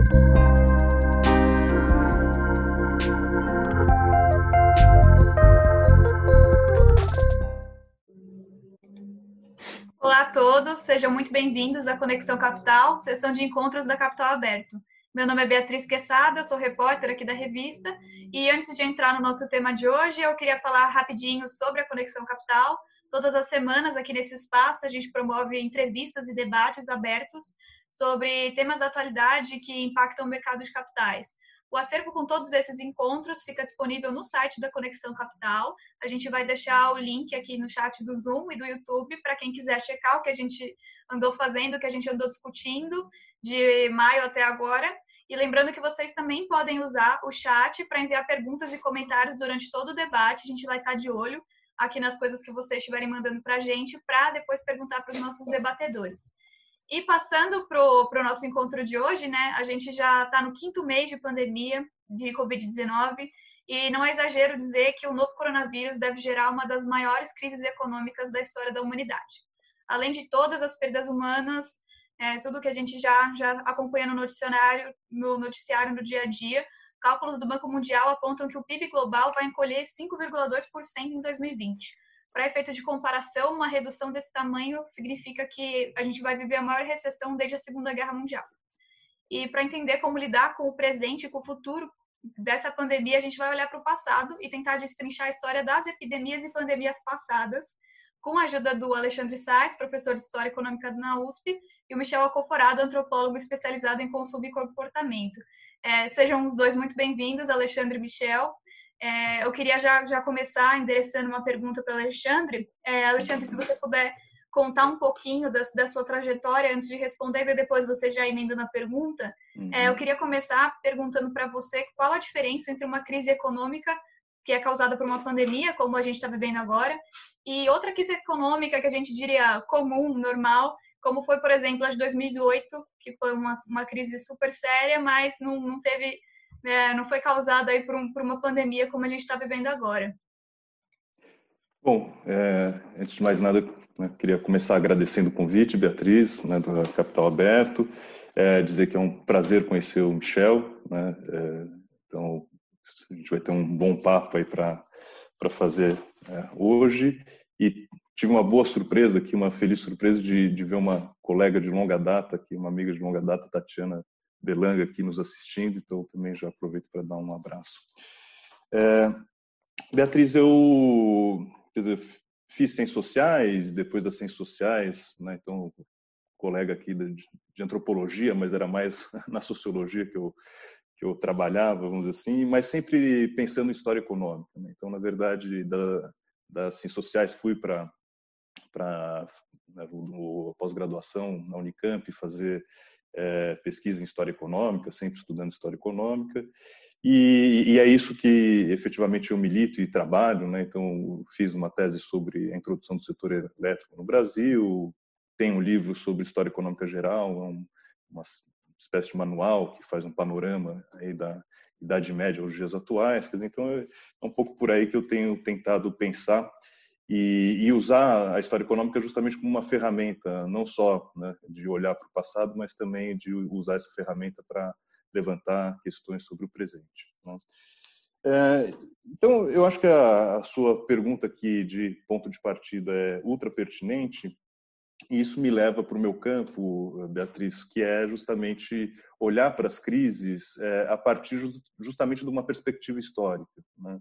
Olá a todos, sejam muito bem-vindos à Conexão Capital, sessão de encontros da Capital Aberto. Meu nome é Beatriz Quesada, sou repórter aqui da revista, e antes de entrar no nosso tema de hoje, eu queria falar rapidinho sobre a Conexão Capital. Todas as semanas, aqui nesse espaço, a gente promove entrevistas e debates abertos sobre temas da atualidade que impactam o mercado de capitais. O acervo com todos esses encontros fica disponível no site da Conexão Capital. A gente vai deixar o link aqui no chat do Zoom e do YouTube para quem quiser checar o que a gente andou fazendo, o que a gente andou discutindo de maio até agora. E lembrando que vocês também podem usar o chat para enviar perguntas e comentários durante todo o debate. A gente vai estar de olho aqui nas coisas que vocês estiverem mandando para a gente, para depois perguntar para os nossos debatedores. E passando para o nosso encontro de hoje, né? A gente já está no quinto mês de pandemia de Covid-19 e não é exagero dizer que o novo coronavírus deve gerar uma das maiores crises econômicas da história da humanidade. Além de todas as perdas humanas, é, tudo que a gente já, já acompanha no noticiário, no noticiário no dia a dia, cálculos do Banco Mundial apontam que o PIB global vai encolher 5,2% em 2020 para efeito de comparação, uma redução desse tamanho significa que a gente vai viver a maior recessão desde a Segunda Guerra Mundial. E para entender como lidar com o presente e com o futuro dessa pandemia, a gente vai olhar para o passado e tentar destrinchar a história das epidemias e pandemias passadas, com a ajuda do Alexandre Sais, professor de História Econômica na USP, e o Michel Acoforado, antropólogo especializado em consumo e comportamento. É, sejam os dois muito bem-vindos, Alexandre e Michel. É, eu queria já, já começar endereçando uma pergunta para o Alexandre. É, Alexandre, se você puder contar um pouquinho da, da, sua trajetória antes de responder e depois você já emenda na pergunta. Uhum. É, eu queria começar perguntando para você qual a diferença entre uma crise econômica que é causada por uma pandemia, como a gente está vivendo agora, e outra crise econômica que a gente diria comum, normal, como foi, por exemplo, a de 2008, que foi uma, uma crise super séria, mas não, não teve né, não foi causada aí por, um, por uma pandemia como a gente está vivendo agora. Bom, é, antes de mais nada, né, queria começar agradecendo o convite, Beatriz, né, do Capital Aberto, é, dizer que é um prazer conhecer o Michel, né, é, então a gente vai ter um bom papo aí para fazer é, hoje e tive uma boa surpresa aqui, uma feliz surpresa de, de ver uma colega de longa data aqui, uma amiga de longa data, Tatiana Belanga aqui nos assistindo, então também já aproveito para dar um abraço. É, Beatriz, eu dizer, fiz ciências sociais, depois das ciências sociais, né, então colega aqui de, de, antropologia, mas era mais na sociologia que eu que eu trabalhava, vamos dizer assim, mas sempre pensando em história econômica. Né? Então, na verdade, da, das ciências sociais fui para para né, pós-graduação na Unicamp fazer é, pesquisa em história econômica, sempre estudando história econômica, e, e, é isso que efetivamente eu milito e trabalho. Né? Então, fiz uma tese sobre a introdução do setor elétrico no Brasil, tenho um livro sobre história econômica geral, um, uma espécie de manual que faz um panorama aí da Idade Média aos dias atuais. Quer dizer, então, é um pouco por aí que eu tenho tentado pensar e, e, usar a história econômica justamente como uma ferramenta, não só né, de olhar para o passado, mas também de usar essa ferramenta para levantar questões sobre o presente. Né? É, então, eu acho que a, a, sua pergunta aqui de ponto de partida é ultra pertinente, e isso me leva para o meu campo, Beatriz, que é justamente olhar para as crises é, a partir justamente de uma perspectiva histórica. Né?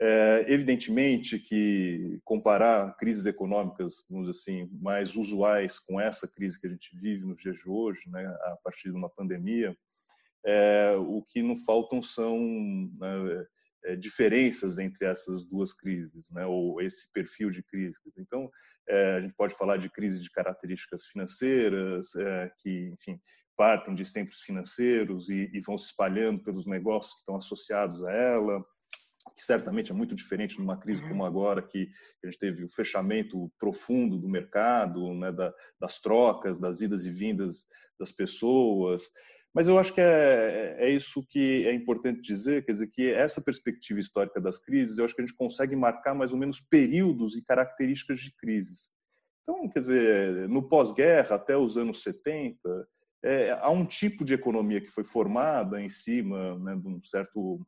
É, evidentemente que comparar crises econômicas, vamos assim, mais usuais com essa crise que a gente vive nos dias de hoje, né, a partir de uma pandemia, é, o que não faltam são né, é, diferenças entre essas duas crises, né, ou esse perfil de crises. Então, é, a gente pode falar de crises de características financeiras, é, que, enfim, partem de centros financeiros e, e vão se espalhando pelos negócios que estão associados a ela que certamente é muito diferente numa crise como uhum. agora, que a gente teve o fechamento profundo do mercado, né, da, das trocas, das idas e vindas das pessoas. Mas eu acho que é, é isso que é importante dizer, quer dizer, que essa perspectiva histórica das crises, eu acho que a gente consegue marcar mais ou menos períodos e características de crises. Então, quer dizer, no pós-guerra, até os anos 70, é, há um tipo de economia que foi formada em cima né, de um certo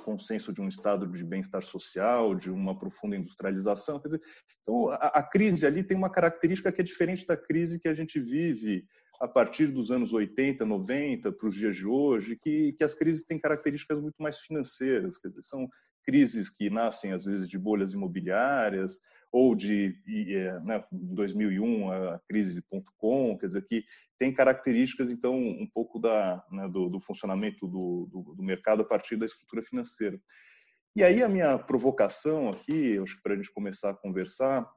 consenso de um estado de bem-estar social, de uma profunda industrialização. Dizer, então, a, a, crise ali tem uma característica que é diferente da crise que a gente vive a partir dos anos 80, 90 para os dias de hoje, que, que as crises têm características muito mais financeiras, quer dizer, são crises que nascem às vezes de bolhas imobiliárias ou de é, né, 2001 a crise ponto .com, quer dizer que tem características então um pouco da né, do, do, funcionamento do, do, do, mercado a partir da estrutura financeira. E aí a minha provocação aqui, acho que para a gente começar a conversar,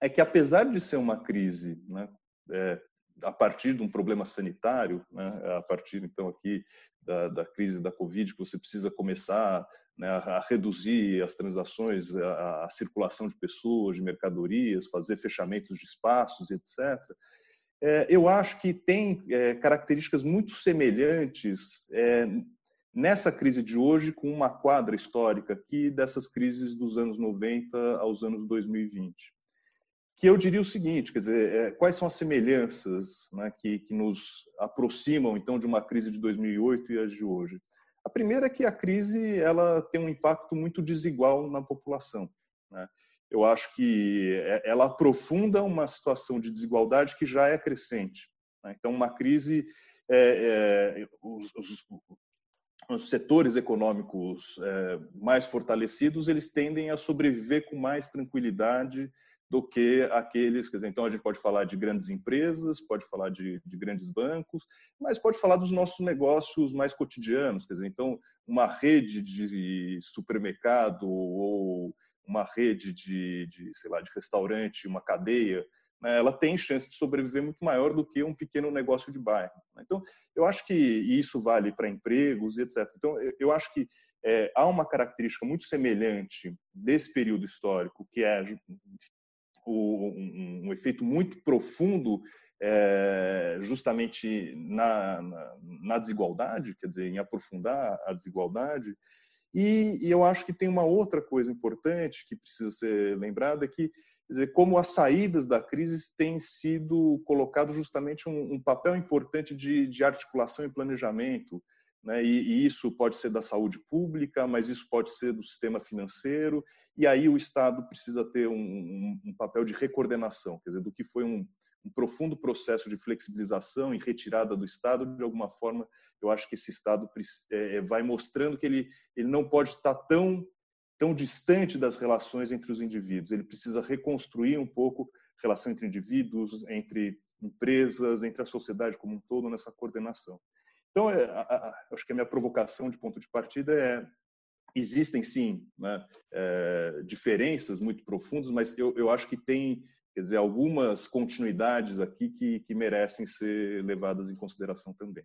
é que apesar de ser uma crise né, é, a partir de um problema sanitário, né, a partir então aqui da, da, crise da Covid, que você precisa começar né, a, reduzir as transações, a, a, circulação de pessoas, de mercadorias, fazer fechamentos de espaços, etc. É, eu acho que tem é, características muito semelhantes é, nessa crise de hoje com uma quadra histórica aqui dessas crises dos anos 90 aos anos 2020 que eu diria o seguinte, quer dizer, é, quais são as semelhanças né, que, que, nos aproximam então de uma crise de 2008 e as de hoje? A primeira é que a crise ela tem um impacto muito desigual na população. Né? Eu acho que é, ela aprofunda uma situação de desigualdade que já é crescente. Né? Então, uma crise, é, é, os, os, os, setores econômicos é, mais fortalecidos eles tendem a sobreviver com mais tranquilidade do que aqueles, quer dizer, então a gente pode falar de grandes empresas, pode falar de, de, grandes bancos, mas pode falar dos nossos negócios mais cotidianos, quer dizer, então uma rede de supermercado ou uma rede de, de sei lá, de restaurante, uma cadeia, né, ela tem chance de sobreviver muito maior do que um pequeno negócio de bairro. Né. Então, eu acho que isso vale para empregos e etc. Então, eu acho que é, há uma característica muito semelhante desse período histórico, que é um, um, efeito muito profundo é, justamente na, na, na, desigualdade, quer dizer, em aprofundar a desigualdade. E, e, eu acho que tem uma outra coisa importante que precisa ser lembrada, que dizer, como as saídas da crise têm sido colocado justamente um, um papel importante de, de articulação e planejamento, né? E, e, isso pode ser da saúde pública, mas isso pode ser do sistema financeiro, e aí o Estado precisa ter um, um, um papel de recoordenação, quer dizer, do que foi um, um, profundo processo de flexibilização e retirada do Estado, de alguma forma, eu acho que esse Estado é, é, vai mostrando que ele, ele não pode estar tão, tão distante das relações entre os indivíduos, ele precisa reconstruir um pouco a relação entre indivíduos, entre empresas, entre a sociedade como um todo nessa coordenação. Então, é, a, a, acho que a minha provocação de ponto de partida é existem sim né, é, diferenças muito profundas, mas eu, eu acho que tem quer dizer algumas continuidades aqui que, que merecem ser levadas em consideração também.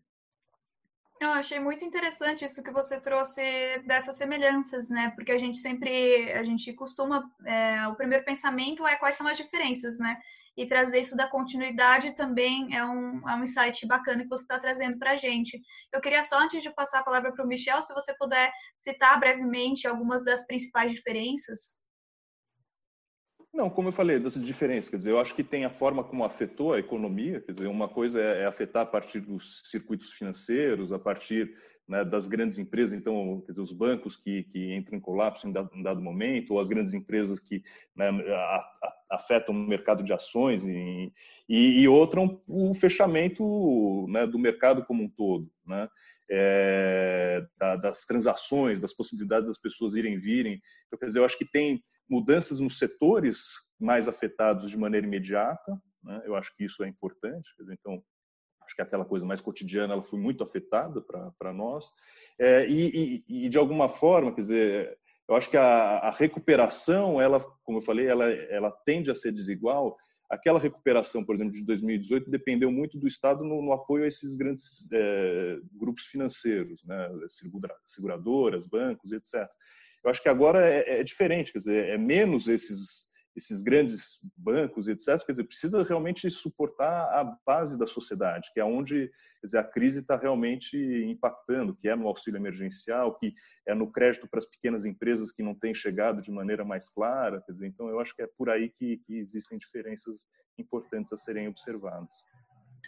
Eu achei muito interessante isso que você trouxe dessas semelhanças, né? Porque a gente sempre, a gente costuma, é, o primeiro pensamento é quais são as diferenças, né? E trazer isso da continuidade também é um, é um insight bacana que você está trazendo para a gente. Eu queria só, antes de passar a palavra para o Michel, se você puder citar brevemente algumas das principais diferenças. Não, como eu falei, das diferenças, quer dizer, eu acho que tem a forma como afetou a economia, quer dizer, uma coisa é, é afetar a partir dos circuitos financeiros, a partir né, das grandes empresas, então, dizer, os bancos que, que entram em colapso em dado, em dado momento, ou as grandes empresas que né, afetam o mercado de ações, e, e, e outra, um, o fechamento né, do mercado como um todo, né, é, da, das transações, das possibilidades das pessoas irem e virem. Então, quer dizer, eu acho que tem mudanças nos setores mais afetados de maneira imediata, né, eu acho que isso é importante, dizer, então, acho que aquela coisa mais cotidiana ela foi muito afetada para nós. É, e, e, e, de alguma forma quer dizer eu acho que a, a, recuperação ela como eu falei ela ela tende a ser desigual. Aquela recuperação por exemplo de 2018 dependeu muito do estado no, no apoio a esses grandes é, grupos financeiros né? Seguradoras bancos etc eu acho que agora é, é diferente quer dizer é menos esses esses grandes bancos, etc., quer dizer, precisa realmente suportar a base da sociedade, que é onde dizer, a crise está realmente impactando, que é no auxílio emergencial, que é no crédito para as pequenas empresas que não têm chegado de maneira mais clara. Quer dizer, então, eu acho que é por aí que, que existem diferenças importantes a serem observadas.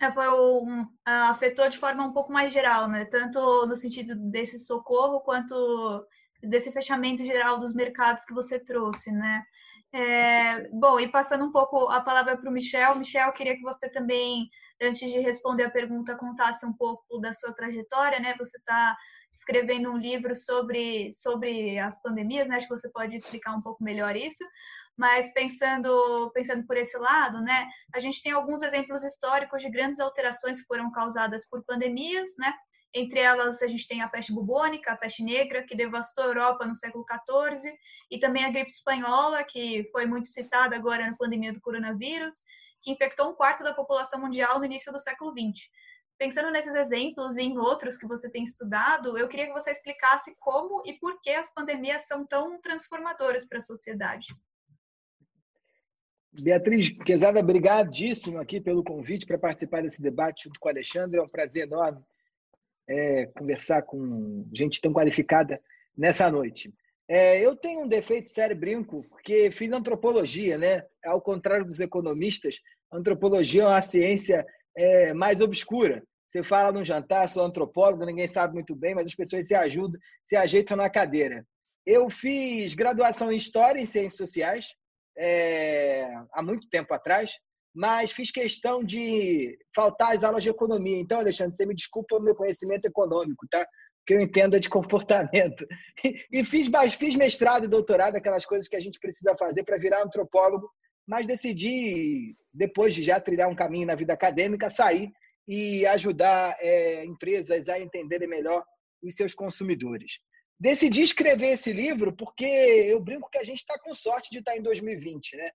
é, foi um, afetou de forma um pouco mais geral, né? Tanto no sentido desse socorro quanto desse fechamento geral dos mercados que você trouxe, né? É, bom, e passando um pouco a palavra para o Michel. Michel, queria que você também, antes de responder a pergunta, contasse um pouco da sua trajetória, né? Você está escrevendo um livro sobre, sobre as pandemias, né? Acho que você pode explicar um pouco melhor isso. Mas pensando, pensando por esse lado, né, a gente tem alguns exemplos históricos de grandes alterações que foram causadas por pandemias, né? Entre elas, a gente tem a peste bubônica, a peste negra, que devastou a Europa no século XIV, e também a gripe espanhola, que foi muito citada agora na pandemia do coronavírus, que infectou um quarto da população mundial no início do século XX. Pensando nesses exemplos e em outros que você tem estudado, eu queria que você explicasse como e por que as pandemias são tão transformadoras para a sociedade. Beatriz Quezada, obrigadíssimo aqui pelo convite para participar desse debate junto com o Alexandre. É um prazer enorme é, conversar com gente tão qualificada nessa noite. É, eu tenho um defeito sério, brinco, porque fiz antropologia, né? Ao contrário dos economistas, antropologia é uma ciência é, mais obscura. Você fala num jantar, sou antropólogo, ninguém sabe muito bem, mas as pessoas se ajudam, se ajeitam na cadeira. Eu fiz graduação em História e Ciências Sociais, é, há muito tempo atrás, mas fiz questão de faltar às aulas de economia. Então, Alexandre, você me desculpa o meu conhecimento econômico, tá? Que eu entendo é de comportamento. E fiz, fiz mestrado e doutorado, aquelas coisas que a gente precisa fazer para virar antropólogo, mas decidi, depois de já trilhar um caminho na vida acadêmica, sair e ajudar é, empresas a entenderem melhor os seus consumidores. Decidi escrever esse livro porque eu brinco que a gente está com sorte de estar tá em 2020, né?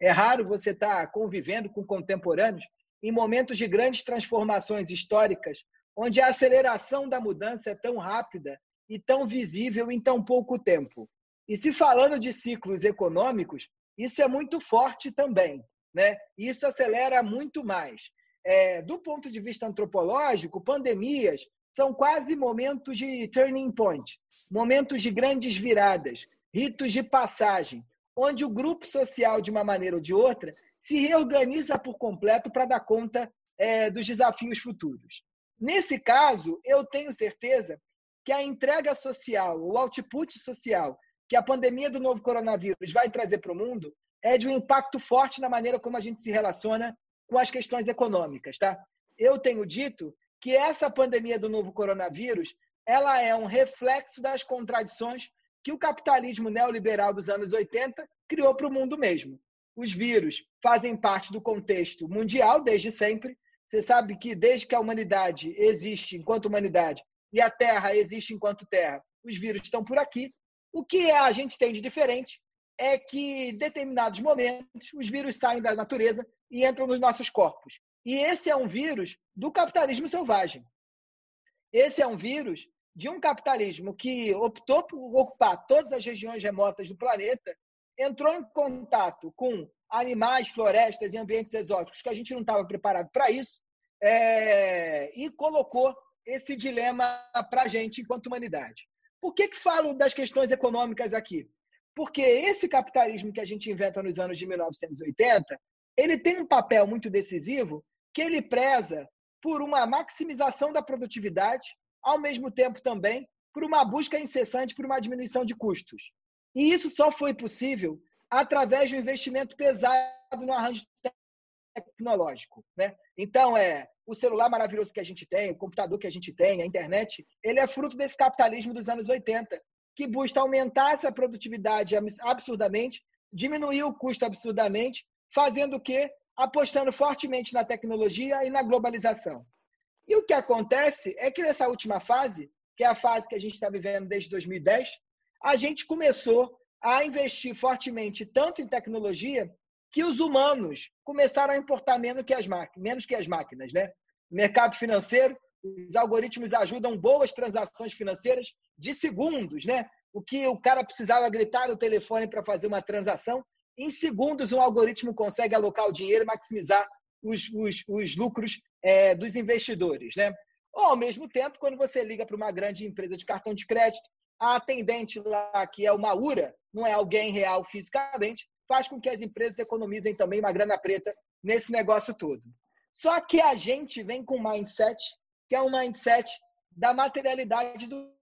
É raro você estar tá convivendo com contemporâneos em momentos de grandes transformações históricas, onde a aceleração da mudança é tão rápida e tão visível em tão pouco tempo. E se falando de ciclos econômicos, isso é muito forte também, né? Isso acelera muito mais. É, do ponto de vista antropológico, pandemias são quase momentos de turning point, momentos de grandes viradas, ritos de passagem, onde o grupo social, de uma maneira ou de outra, se reorganiza por completo para dar conta é, dos desafios futuros. Nesse caso, eu tenho certeza que a entrega social, o output social que a pandemia do novo coronavírus vai trazer para o mundo é de um impacto forte na maneira como a gente se relaciona com as questões econômicas. Tá? Eu tenho dito que essa pandemia do novo coronavírus ela é um reflexo das contradições que o capitalismo neoliberal dos anos 80 criou para o mundo mesmo. Os vírus fazem parte do contexto mundial desde sempre. Você sabe que desde que a humanidade existe enquanto humanidade e a Terra existe enquanto Terra, os vírus estão por aqui. O que a gente tem de diferente é que, em determinados momentos, os vírus saem da natureza e entram nos nossos corpos. E esse é um vírus do capitalismo selvagem. Esse é um vírus de um capitalismo que optou por ocupar todas as regiões remotas do planeta, entrou em contato com animais, florestas e ambientes exóticos que a gente não estava preparado para isso, é, e colocou esse dilema para a gente enquanto humanidade. Por que, que falo das questões econômicas aqui? Porque esse capitalismo que a gente inventa nos anos de 1980, ele tem um papel muito decisivo que ele preza por uma maximização da produtividade, ao mesmo tempo também por uma busca incessante por uma diminuição de custos. E isso só foi possível através de um investimento pesado no arranjo tecnológico, né? Então é o celular maravilhoso que a gente tem, o computador que a gente tem, a internet, ele é fruto desse capitalismo dos anos 80, que busca aumentar essa produtividade absurdamente, diminuir o custo absurdamente, fazendo o quê? apostando fortemente na tecnologia e na globalização. E o que acontece é que nessa última fase, que é a fase que a gente está vivendo desde 2010, a gente começou a investir fortemente tanto em tecnologia que os humanos começaram a importar menos que as máquinas, menos que as máquinas, né? Mercado financeiro, os algoritmos ajudam boas transações financeiras de segundos, né? O que o cara precisava gritar no telefone para fazer uma transação, em segundos, um algoritmo consegue alocar o dinheiro e maximizar os, os, os lucros é, dos investidores. Né? Ou, ao mesmo tempo, quando você liga para uma grande empresa de cartão de crédito, a atendente lá, que é uma URA, não é alguém real fisicamente, faz com que as empresas economizem também uma grana preta nesse negócio todo. Só que a gente vem com um mindset que é um mindset da materialidade do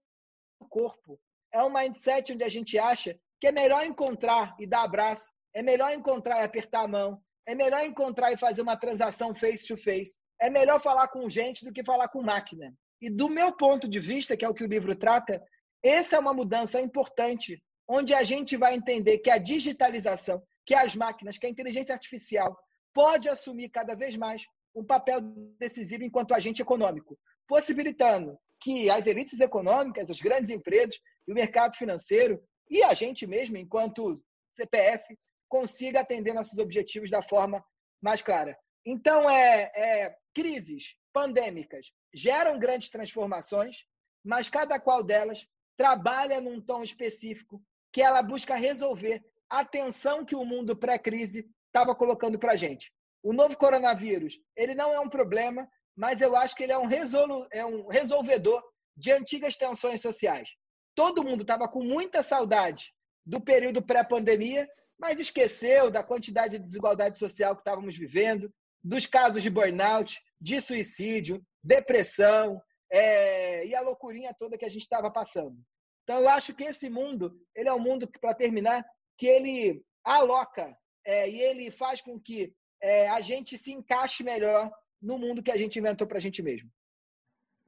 corpo. É um mindset onde a gente acha que é melhor encontrar e dar abraço, é melhor encontrar e apertar a mão, é melhor encontrar e fazer uma transação face to face, é melhor falar com gente do que falar com máquina. E do meu ponto de vista, que é o que o livro trata, essa é uma mudança importante, onde a gente vai entender que a digitalização, que as máquinas, que a inteligência artificial pode assumir cada vez mais um papel decisivo enquanto agente econômico, possibilitando que as elites econômicas, as grandes empresas e o mercado financeiro e a gente mesmo, enquanto CPF, consiga atender nossos objetivos da forma mais clara. Então, é, é crises pandêmicas geram grandes transformações, mas cada qual delas trabalha num tom específico que ela busca resolver a tensão que o mundo pré-crise estava colocando para a gente. O novo coronavírus, ele não é um problema, mas eu acho que ele é um, resolu é um resolvedor de antigas tensões sociais. Todo mundo estava com muita saudade do período pré-pandemia, mas esqueceu da quantidade de desigualdade social que estávamos vivendo, dos casos de burnout, de suicídio, depressão é, e a loucurinha toda que a gente estava passando. Então, eu acho que esse mundo, ele é um mundo, para terminar, que ele aloca é, e ele faz com que é, a gente se encaixe melhor no mundo que a gente inventou para a gente mesmo.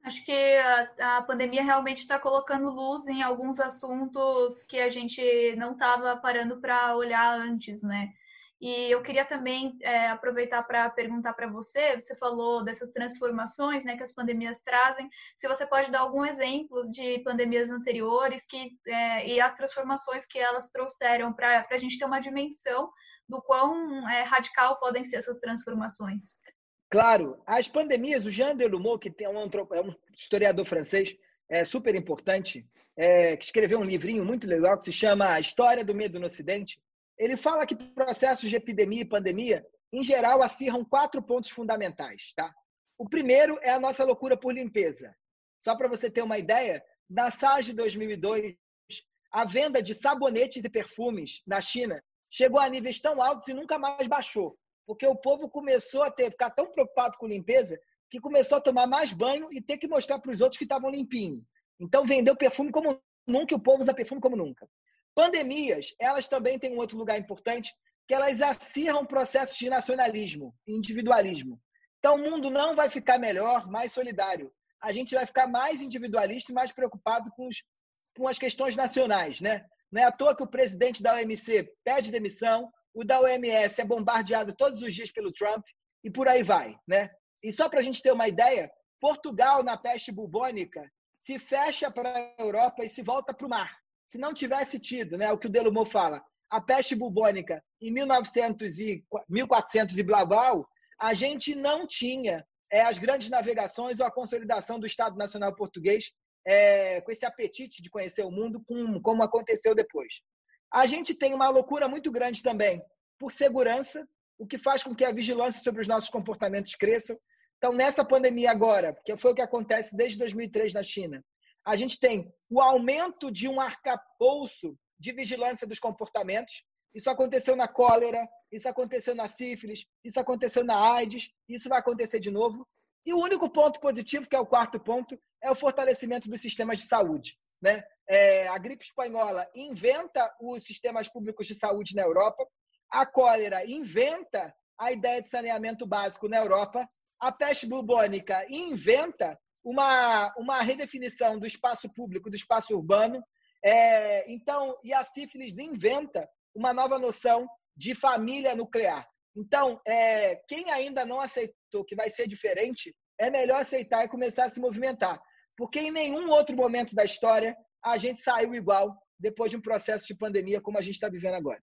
Acho que a, a pandemia realmente está colocando luz em alguns assuntos que a gente não estava parando para olhar antes, né? E eu queria também é, aproveitar para perguntar para você, você falou dessas transformações né, que as pandemias trazem, se você pode dar algum exemplo de pandemias anteriores que, é, e as transformações que elas trouxeram para a gente ter uma dimensão do quão é, radical podem ser essas transformações. Claro, as pandemias, o Jean Delumeau, que é um, é um historiador francês é, super importante, é, que escreveu um livrinho muito legal que se chama História do Medo no Ocidente, ele fala que processos de epidemia e pandemia, em geral, acirram quatro pontos fundamentais. Tá? O primeiro é a nossa loucura por limpeza. Só para você ter uma ideia, na SARS de 2002, a venda de sabonetes e perfumes na China chegou a níveis tão altos e nunca mais baixou porque o povo começou a ter, ficar tão preocupado com limpeza que começou a tomar mais banho e ter que mostrar para os outros que estavam limpinhos. Então, vendeu perfume como nunca, e o povo usa perfume como nunca. Pandemias, elas também têm um outro lugar importante, que elas acirram processos de nacionalismo, individualismo. Então, o mundo não vai ficar melhor, mais solidário. A gente vai ficar mais individualista e mais preocupado com, os, com as questões nacionais. Né? Não é à toa que o presidente da OMC pede demissão, o da OMS é bombardeado todos os dias pelo Trump e por aí vai, né? E só para a gente ter uma ideia, Portugal na peste bubônica se fecha para a Europa e se volta para o mar. Se não tivesse tido, né, o que o Delumont fala, a peste bubônica em 1900 e 1400 e blá blá, a gente não tinha é, as grandes navegações ou a consolidação do Estado Nacional Português é, com esse apetite de conhecer o mundo, com, como aconteceu depois. A gente tem uma loucura muito grande também por segurança, o que faz com que a vigilância sobre os nossos comportamentos cresça. Então, nessa pandemia agora, que foi o que acontece desde 2003 na China, a gente tem o aumento de um arcabouço de vigilância dos comportamentos. Isso aconteceu na cólera, isso aconteceu na sífilis, isso aconteceu na AIDS, isso vai acontecer de novo. E o único ponto positivo, que é o quarto ponto, é o fortalecimento dos sistemas de saúde. Né? É, a gripe espanhola inventa os sistemas públicos de saúde na Europa, a cólera inventa a ideia de saneamento básico na Europa, a peste bubônica inventa uma, uma redefinição do espaço público, do espaço urbano, é, então, e a sífilis inventa uma nova noção de família nuclear. Então, é, quem ainda não aceitou que vai ser diferente, é melhor aceitar e começar a se movimentar porque em nenhum outro momento da história a gente saiu igual depois de um processo de pandemia como a gente está vivendo agora.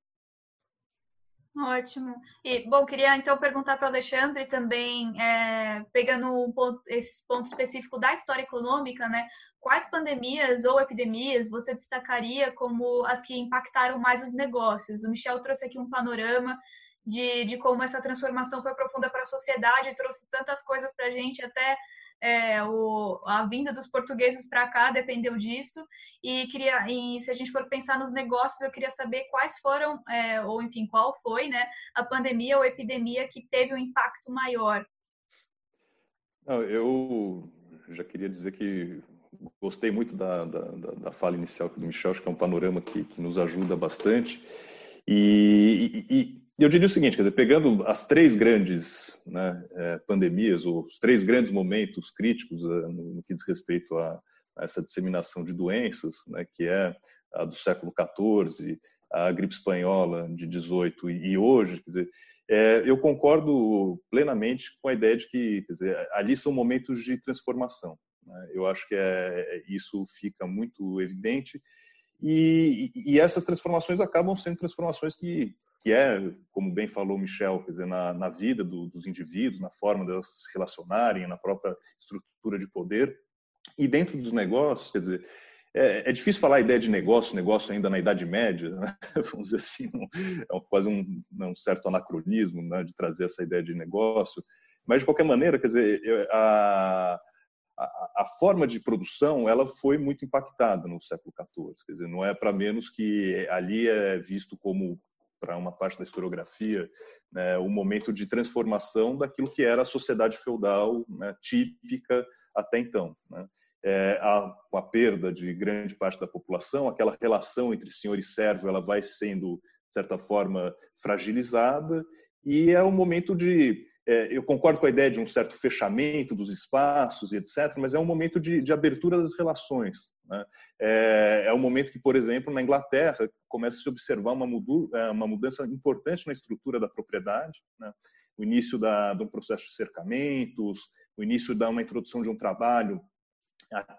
Ótimo. E, bom, queria então perguntar para o Alexandre também, é, pegando um ponto, esse ponto específico da história econômica, né? Quais pandemias ou epidemias você destacaria como as que impactaram mais os negócios? O Michel trouxe aqui um panorama de, de como essa transformação foi profunda para a sociedade, trouxe tantas coisas para a gente, até é, o, a vinda dos portugueses para cá dependeu disso. E queria, e se a gente for pensar nos negócios, eu queria saber quais foram, é, ou enfim, qual foi, né, a pandemia ou epidemia que teve um impacto maior. Eu já queria dizer que gostei muito da, da, da, fala inicial do Michel, acho que é um panorama que, que nos ajuda bastante. E, e, e, eu diria o seguinte, quer dizer, pegando as três grandes né, é, pandemias, ou os três grandes momentos críticos é, no, que diz respeito a, a, essa disseminação de doenças, né, que é a do século XIV, a gripe espanhola de 18 e, hoje, quer dizer, é, eu concordo plenamente com a ideia de que dizer, ali são momentos de transformação. Né? Eu acho que é, isso fica muito evidente e, e, essas transformações acabam sendo transformações que, que é, como bem falou Michel, quer dizer, na, na vida do, dos indivíduos, na forma de elas se relacionarem, na própria estrutura de poder. E dentro dos negócios, quer dizer, é, é, difícil falar a ideia de negócio, negócio ainda na Idade Média, né? vamos dizer assim, um, é quase um, um, certo anacronismo né? de trazer essa ideia de negócio. Mas, de qualquer maneira, quer dizer, a, a, a, forma de produção ela foi muito impactada no século XIV. Quer dizer, não é para menos que ali é visto como, para uma parte da historiografia, né, o momento de transformação daquilo que era a sociedade feudal né, típica até então. Né? É, a, a perda de grande parte da população, aquela relação entre senhor e servo ela vai sendo, de certa forma, fragilizada, e é um momento de é, eu concordo com a ideia de um certo fechamento dos espaços e etc., mas é um momento de, de abertura das relações. Né? É, é um momento que, por exemplo, na Inglaterra, começa a se observar uma, mudu, é, uma mudança importante na estrutura da propriedade, né? o início da, de um processo de cercamentos, o início da uma introdução de um trabalho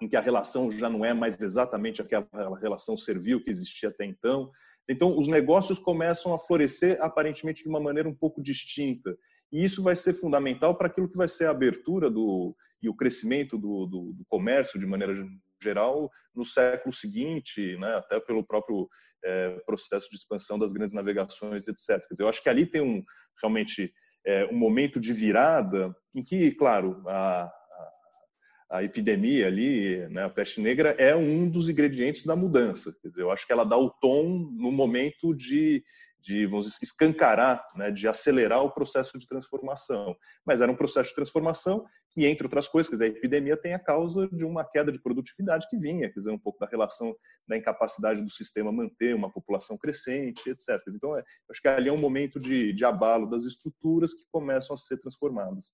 em que a relação já não é mais exatamente aquela relação servil que existia até então. Então, os negócios começam a florescer aparentemente de uma maneira um pouco distinta. E isso vai ser fundamental para aquilo que vai ser a abertura do, e o crescimento do, do, do comércio de maneira geral no século seguinte, né, até pelo próprio é, processo de expansão das grandes navegações, etc. Eu acho que ali tem um realmente é, um momento de virada em que, claro, a, a, a epidemia ali, né, a peste negra, é um dos ingredientes da mudança. Quer dizer, eu acho que ela dá o tom no momento de de vamos dizer, escancarar, né, de acelerar o processo de transformação. Mas era um processo de transformação que, entre outras coisas, dizer, a epidemia tem a causa de uma queda de produtividade que vinha, quer dizer, um pouco da relação da incapacidade do sistema manter uma população crescente, etc. Então, é, acho que ali é um momento de, de abalo das estruturas que começam a ser transformadas.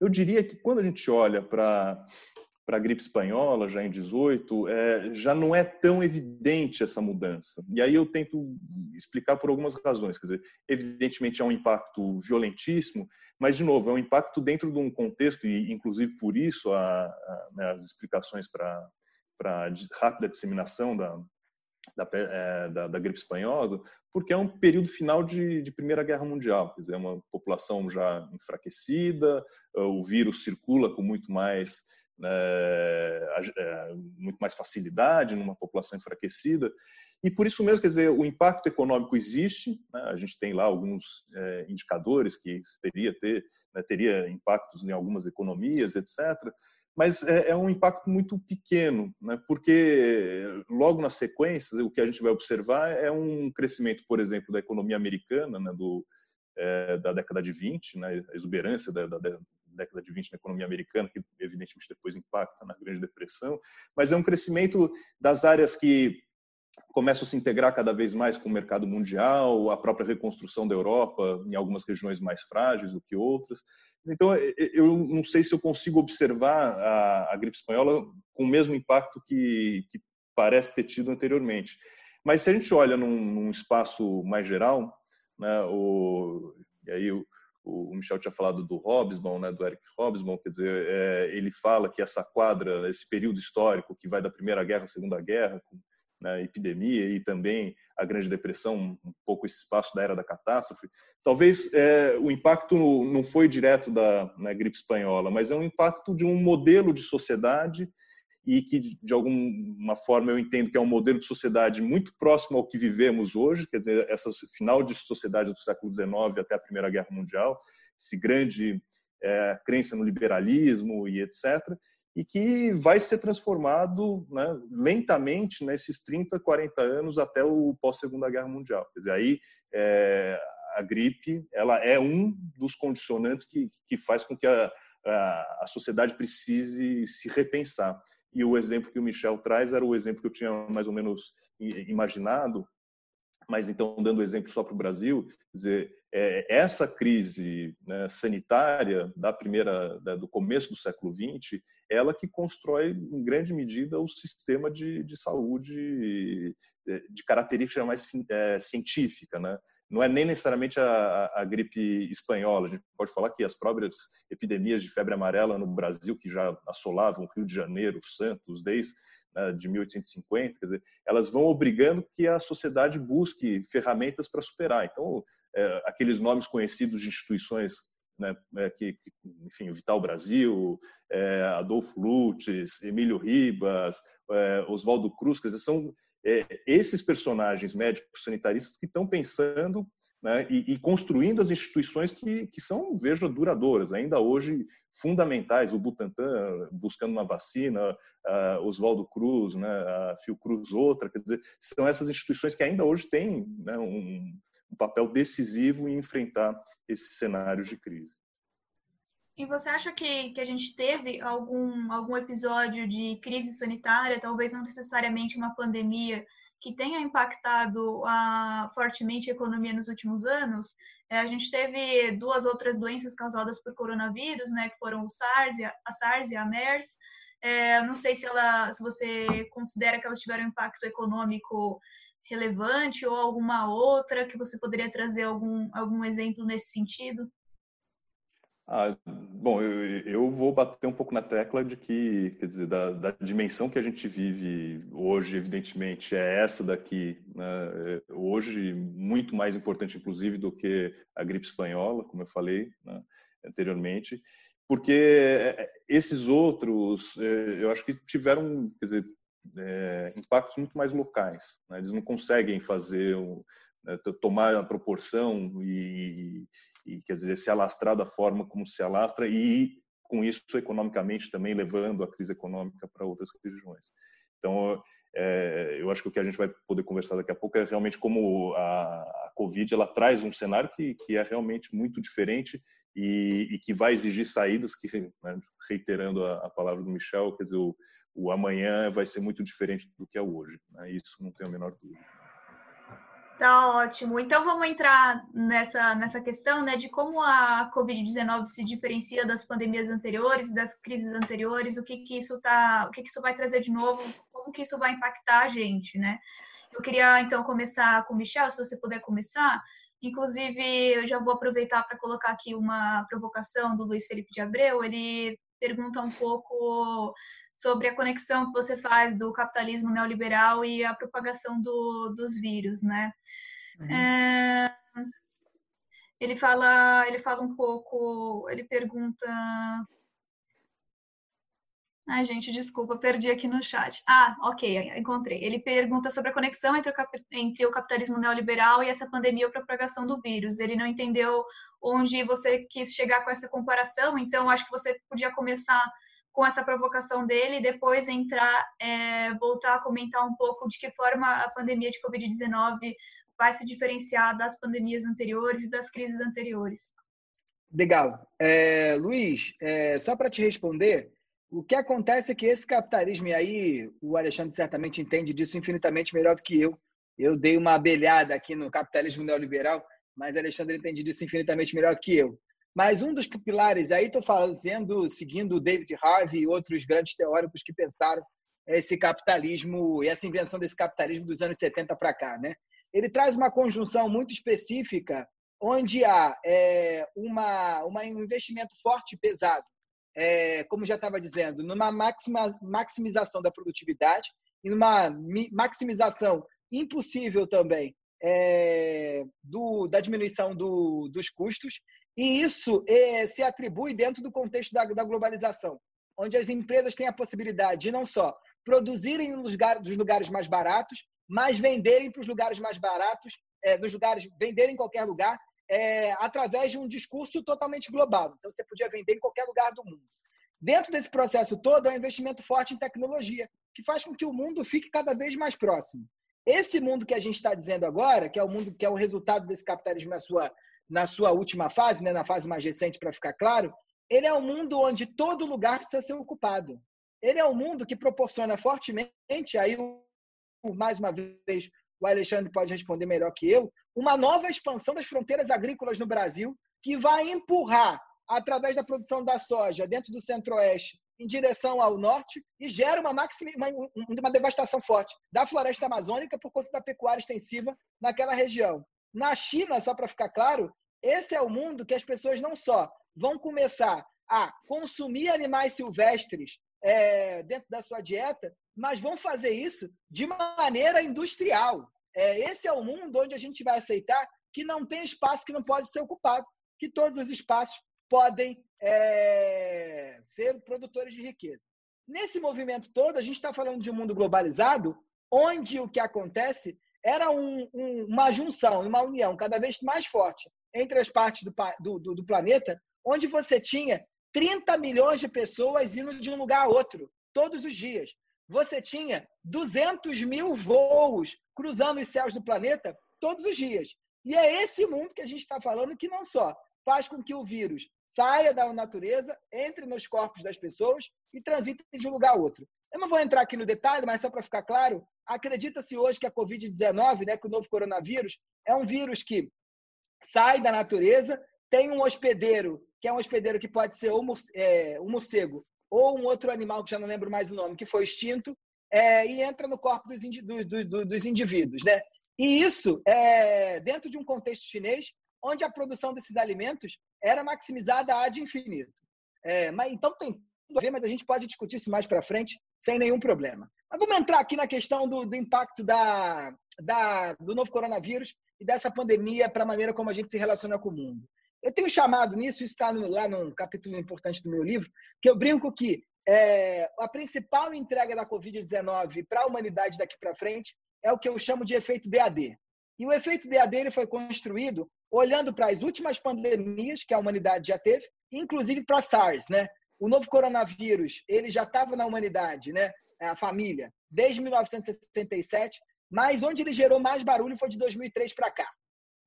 Eu diria que quando a gente olha para para a gripe espanhola, já em 18, é, já não é tão evidente essa mudança. E aí eu tento explicar por algumas razões. Quer dizer, evidentemente é um impacto violentíssimo, mas, de novo, é um impacto dentro de um contexto, e inclusive por isso a, a, né, as explicações para a rápida disseminação da, da, é, da, da, gripe espanhola, porque é um período final de, de, Primeira Guerra Mundial, quer dizer, é uma população já enfraquecida, o vírus circula com muito mais é, muito mais facilidade numa população enfraquecida. E por isso mesmo, quer dizer, o impacto econômico existe, né? a gente tem lá alguns é, indicadores que teria, ter, né, teria impactos em algumas economias, etc., mas é, é um impacto muito pequeno, né? porque logo na sequência, o que a gente vai observar é um crescimento, por exemplo, da economia americana, né? do, é, da década de 20, né? a exuberância da, da, década de 20 na economia americana, que evidentemente depois impacta na Grande Depressão, mas é um crescimento das áreas que começam a se integrar cada vez mais com o mercado mundial, a própria reconstrução da Europa em algumas regiões mais frágeis do que outras. Então, eu não sei se eu consigo observar a, a gripe espanhola com o mesmo impacto que, que, parece ter tido anteriormente. Mas se a gente olha num, num espaço mais geral, né, o, e aí o, o Michel tinha falado do Hobsbawm, né, do Eric Hobsbawm, quer dizer, é, ele fala que essa quadra, esse período histórico que vai da Primeira Guerra à Segunda Guerra, com né, epidemia e também a Grande Depressão, um pouco esse espaço da era da catástrofe, talvez é, o impacto não foi direto da né, gripe espanhola, mas é um impacto de um modelo de sociedade e que, de alguma forma, eu entendo que é um modelo de sociedade muito próximo ao que vivemos hoje, quer dizer, essa final de sociedade do século XIX até a Primeira Guerra Mundial, esse grande é, crença no liberalismo e etc., e que vai ser transformado né, lentamente nesses 30, 40 anos até o pós-Segunda Guerra Mundial. Quer dizer, aí é, a gripe ela é um dos condicionantes que, que faz com que a, a, a sociedade precise se repensar. E o exemplo que o Michel traz era o exemplo que eu tinha mais ou menos imaginado, mas então dando exemplo só para o Brasil, dizer é, essa crise né, sanitária da primeira da, do começo do século XX, ela que constrói em grande medida o sistema de, de saúde de característica mais é, científica, né? Não é nem necessariamente a, a, gripe espanhola. A gente pode falar que as próprias epidemias de febre amarela no Brasil, que já assolavam Rio de Janeiro, Santos, desde né, de 1850, quer dizer, elas vão obrigando que a sociedade busque ferramentas para superar. Então, é, aqueles nomes conhecidos de instituições né, é, que, que, enfim, Vital Brasil, é, Adolfo Lutz, Emílio Ribas, é, Oswaldo Cruz, quer dizer, são é, esses personagens médicos sanitaristas que estão pensando né, e, e, construindo as instituições que, que são, veja, duradouras, ainda hoje fundamentais. O Butantan buscando uma vacina, uh, Oswaldo Cruz, né, a Fiocruz outra, quer dizer, são essas instituições que ainda hoje têm né, um, um papel decisivo em enfrentar esses cenários de crise. E você acha que, que a gente teve algum, algum episódio de crise sanitária, talvez não necessariamente uma pandemia, que tenha impactado a, fortemente a economia nos últimos anos? É, a gente teve duas outras doenças causadas por coronavírus, né, que foram o SARS, a SARS e a MERS. É, não sei se, ela, se você considera que elas tiveram impacto econômico relevante ou alguma outra que você poderia trazer algum, algum exemplo nesse sentido? Ah, bom, eu, eu, vou bater um pouco na tecla de que, quer dizer, da, da, dimensão que a gente vive hoje, evidentemente, é essa daqui. Né? É, hoje, muito mais importante, inclusive, do que a gripe espanhola, como eu falei né, anteriormente, porque é, esses outros, é, eu acho que tiveram, quer dizer, é, impactos muito mais locais. Né? Eles não conseguem fazer, né, tomar a proporção e, e quer dizer se alastrar da forma como se alastra e com isso economicamente também levando a crise econômica para outras regiões. Então é, eu acho que o que a gente vai poder conversar daqui a pouco é realmente como a, a Covid ela traz um cenário que, que é realmente muito diferente e, e que vai exigir saídas que, né, reiterando a, a, palavra do Michel, quer dizer, o, o, amanhã vai ser muito diferente do que é hoje. Né? Isso não tenho a menor dúvida. Tá ótimo. Então vamos entrar nessa, nessa questão né, de como a Covid-19 se diferencia das pandemias anteriores, das crises anteriores, o que, que isso tá, o que, que isso vai trazer de novo, como que isso vai impactar a gente, né? Eu queria então começar com o Michel, se você puder começar. Inclusive, eu já vou aproveitar para colocar aqui uma provocação do Luiz Felipe de Abreu. Ele pergunta um pouco sobre a conexão que você faz do capitalismo neoliberal e a propagação do, dos vírus, né? Uhum. É, ele fala, ele fala um pouco, ele pergunta. Ai, gente, desculpa, perdi aqui no chat. Ah, ok, encontrei. Ele pergunta sobre a conexão entre o, entre o capitalismo neoliberal e essa pandemia ou propagação do vírus. Ele não entendeu onde você quis chegar com essa comparação, então acho que você podia começar com essa provocação dele e depois entrar, é, voltar a comentar um pouco de que forma a pandemia de Covid-19 vai se diferenciar das pandemias anteriores e das crises anteriores. Legal. É, Luiz, é, só para te responder, o que acontece é que esse capitalismo, e aí o Alexandre certamente entende disso infinitamente melhor do que eu. Eu dei uma abelhada aqui no capitalismo neoliberal, mas Alexandre entende disso infinitamente melhor do que eu. Mas um dos pilares, aí estou fazendo, seguindo David Harvey e outros grandes teóricos que pensaram esse capitalismo e essa invenção desse capitalismo dos anos 70 para cá, né? Ele traz uma conjunção muito específica onde há é, uma, uma, um investimento forte e pesado, é, como já estava dizendo, numa maxima, maximização da produtividade e numa maximização impossível também é, do, da diminuição do, dos custos e isso é, se atribui dentro do contexto da, da, globalização, onde as empresas têm a possibilidade de não só produzirem nos lugar, lugares mais baratos, mas venderem para os lugares mais baratos, é, dos lugares, venderem em qualquer lugar, é, através de um discurso totalmente global. Então, você podia vender em qualquer lugar do mundo. Dentro desse processo todo, é um investimento forte em tecnologia, que faz com que o mundo fique cada vez mais próximo. Esse mundo que a gente está dizendo agora, que é o mundo que é o resultado desse capitalismo na sua na sua última fase, né, na fase mais recente, para ficar claro, ele é um mundo onde todo lugar precisa ser ocupado. Ele é um mundo que proporciona fortemente, aí mais uma vez o Alexandre pode responder melhor que eu, uma nova expansão das fronteiras agrícolas no Brasil, que vai empurrar, através da produção da soja dentro do centro-oeste, em direção ao norte, e gera uma, maxima, uma, uma devastação forte da floresta amazônica por conta da pecuária extensiva naquela região. Na China, só para ficar claro, esse é o mundo que as pessoas não só vão começar a consumir animais silvestres é, dentro da sua dieta, mas vão fazer isso de maneira industrial. É, esse é o mundo onde a gente vai aceitar que não tem espaço que não pode ser ocupado, que todos os espaços podem é, ser produtores de riqueza. Nesse movimento todo, a gente está falando de um mundo globalizado, onde o que acontece era um, um, uma junção, uma união cada vez mais forte entre as partes do, do, do planeta, onde você tinha 30 milhões de pessoas indo de um lugar a outro, todos os dias você tinha 200 mil voos cruzando os céus do planeta todos os dias. E é esse mundo que a gente está falando que não só faz com que o vírus saia da natureza, entre nos corpos das pessoas e transite de um lugar a outro. Eu não vou entrar aqui no detalhe, mas só para ficar claro, acredita-se hoje que a Covid-19, né, que o novo coronavírus, é um vírus que sai da natureza, tem um hospedeiro, que é um hospedeiro que pode ser um, é, um morcego ou um outro animal que já não lembro mais o nome, que foi extinto, é, e entra no corpo dos, indi do, do, dos indivíduos. Né? E isso é dentro de um contexto chinês, onde a produção desses alimentos era maximizada ad infinito. É, mas, então tem tudo a ver, mas a gente pode discutir isso mais para frente sem nenhum problema. Mas vamos entrar aqui na questão do, do impacto da, da, do novo coronavírus e dessa pandemia para a maneira como a gente se relaciona com o mundo. Eu tenho chamado nisso, isso está lá num capítulo importante do meu livro, que eu brinco que é, a principal entrega da Covid-19 para a humanidade daqui para frente é o que eu chamo de efeito DAD. E o efeito DAD ele foi construído olhando para as últimas pandemias que a humanidade já teve, inclusive para a SARS, né? O novo coronavírus, ele já estava na humanidade, né? A família, desde 1967, mas onde ele gerou mais barulho foi de 2003 para cá.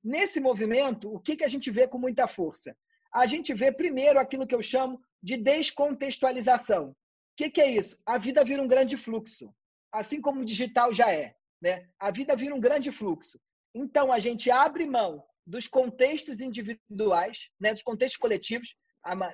Nesse movimento, o que, que a gente vê com muita força? A gente vê primeiro aquilo que eu chamo de descontextualização. O que, que é isso? A vida vira um grande fluxo, assim como o digital já é. Né? A vida vira um grande fluxo. Então, a gente abre mão dos contextos individuais, né? dos contextos coletivos.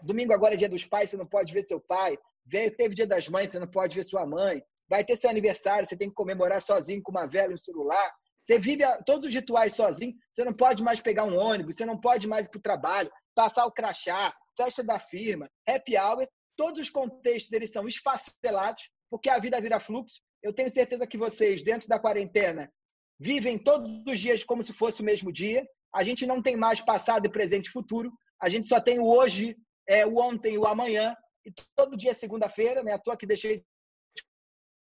Domingo agora é dia dos pais, você não pode ver seu pai. Teve dia das mães, você não pode ver sua mãe. Vai ter seu aniversário, você tem que comemorar sozinho com uma vela e um celular. Você vive todos os rituais sozinho, você não pode mais pegar um ônibus, você não pode mais ir para o trabalho, passar o crachá, festa da firma, happy hour. Todos os contextos eles são esfacelados, porque a vida vira fluxo. Eu tenho certeza que vocês, dentro da quarentena, vivem todos os dias como se fosse o mesmo dia. A gente não tem mais passado, presente e futuro. A gente só tem o hoje, é, o ontem o amanhã. E todo dia é segunda-feira, né? À toa que deixei de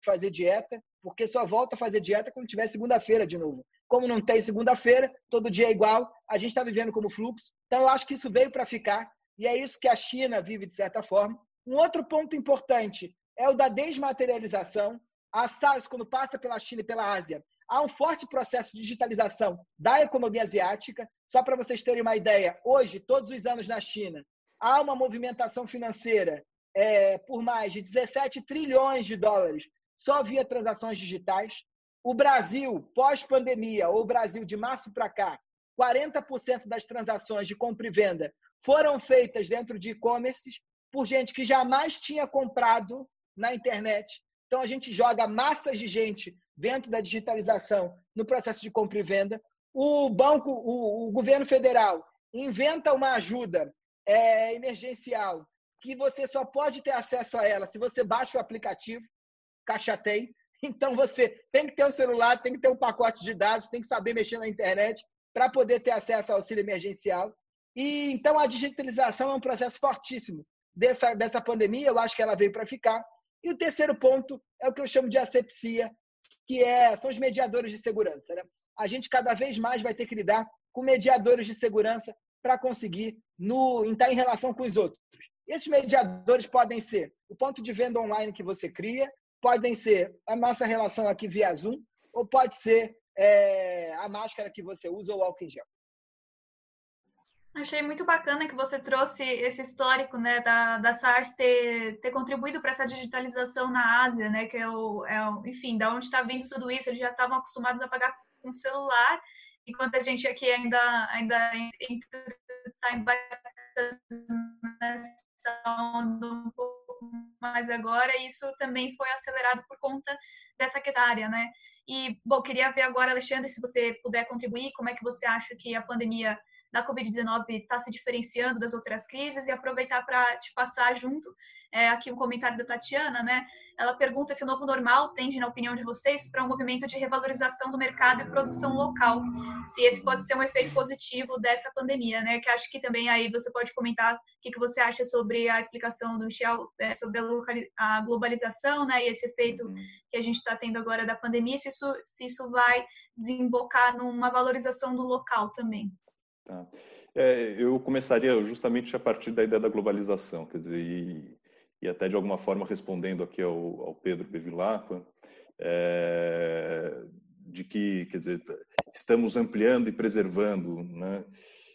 fazer dieta porque só volta a fazer dieta quando tiver segunda-feira de novo. Como não tem segunda-feira, todo dia é igual, a gente está vivendo como fluxo. Então, eu acho que isso veio para ficar e é isso que a China vive de certa forma. Um outro ponto importante é o da desmaterialização. A SARS, quando passa pela China e pela Ásia, há um forte processo de digitalização da economia asiática. Só para vocês terem uma ideia, hoje, todos os anos na China, há uma movimentação financeira é, por mais de 17 trilhões de dólares só via transações digitais. O Brasil, pós-pandemia, ou o Brasil de março para cá, 40% das transações de compra e venda foram feitas dentro de e-commerces por gente que jamais tinha comprado na internet. Então, a gente joga massas de gente dentro da digitalização no processo de compra e venda. O banco, o, o governo federal inventa uma ajuda é, emergencial que você só pode ter acesso a ela se você baixa o aplicativo caixa tem. Então você tem que ter um celular, tem que ter um pacote de dados, tem que saber mexer na internet para poder ter acesso ao auxílio emergencial. E então a digitalização é um processo fortíssimo dessa, dessa pandemia, eu acho que ela veio para ficar. E o terceiro ponto é o que eu chamo de asepsia, que é, são os mediadores de segurança. Né? A gente cada vez mais vai ter que lidar com mediadores de segurança para conseguir no, estar em relação com os outros. Esses mediadores podem ser o ponto de venda online que você cria, podem ser a nossa relação aqui via Zoom, ou pode ser é, a máscara que você usa ou o álcool em gel. Achei muito bacana que você trouxe esse histórico né, da, da SARS ter, ter contribuído para essa digitalização na Ásia, né, que é o, é o enfim, da onde está vindo tudo isso, eles já estavam acostumados a pagar com celular, enquanto a gente aqui ainda ainda está embarcando nessa onda um pouco mais agora, e isso também foi acelerado por conta dessa área, né? E, bom, queria ver agora, Alexandre, se você puder contribuir, como é que você acha que a pandemia da Covid-19 está se diferenciando das outras crises e aproveitar para te passar junto é, aqui um comentário da Tatiana, né? Ela pergunta se o novo normal tende, na opinião de vocês, para um movimento de revalorização do mercado e produção local. Se esse pode ser um efeito positivo dessa pandemia, né? Que acho que também aí você pode comentar o que, que você acha sobre a explicação do Michel é, sobre a, a, globalização, né? E esse efeito uhum. que a gente está tendo agora da pandemia, se isso, se isso vai desembocar numa valorização do local também. Tá. É, eu começaria justamente a partir da ideia da globalização, quer dizer, e, e até de alguma forma respondendo aqui ao, ao Pedro Bevilacqua, é, de que, quer dizer, estamos ampliando e preservando, né?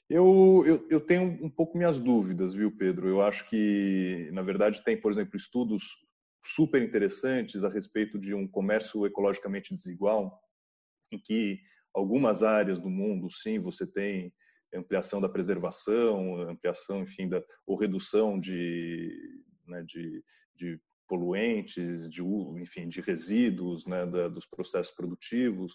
Eu, eu, eu, tenho um pouco minhas dúvidas, viu, Pedro? Eu acho que, na verdade, tem, por exemplo, estudos super interessantes a respeito de um comércio ecologicamente desigual, em que algumas áreas do mundo, sim, você tem ampliação da preservação, ampliação, enfim, da, ou redução de, né, de, de poluentes, de, enfim, de resíduos né, da, dos processos produtivos,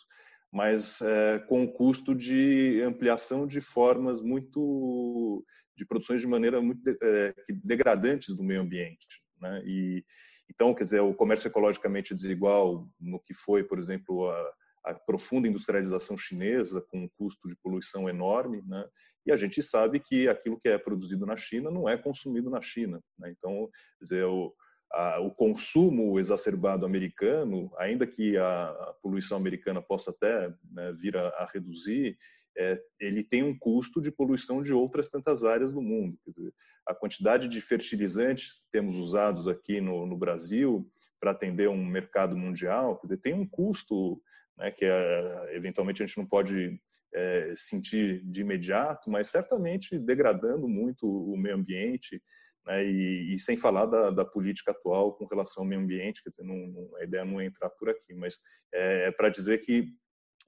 mas é, com o custo de ampliação de formas muito de produções de maneira muito é, degradantes do meio ambiente, né? E então, quer dizer, o comércio ecologicamente desigual no que foi, por exemplo, a, a profunda industrialização chinesa com um custo de poluição enorme, né? E a gente sabe que aquilo que é produzido na China não é consumido na China. Né? Então, dizer, o, a, o consumo exacerbado americano, ainda que a, a poluição americana possa até né, vir a, a reduzir, é, ele tem um custo de poluição de outras tantas áreas do mundo. Dizer, a quantidade de fertilizantes que temos usados aqui no, no Brasil para atender um mercado mundial, dizer, tem um custo né, que é, eventualmente a gente não pode é, sentir de imediato, mas certamente degradando muito o meio ambiente, né, e, e, sem falar da, da, política atual com relação ao meio ambiente, que não, não, a ideia não é entrar por aqui, mas é, é para dizer que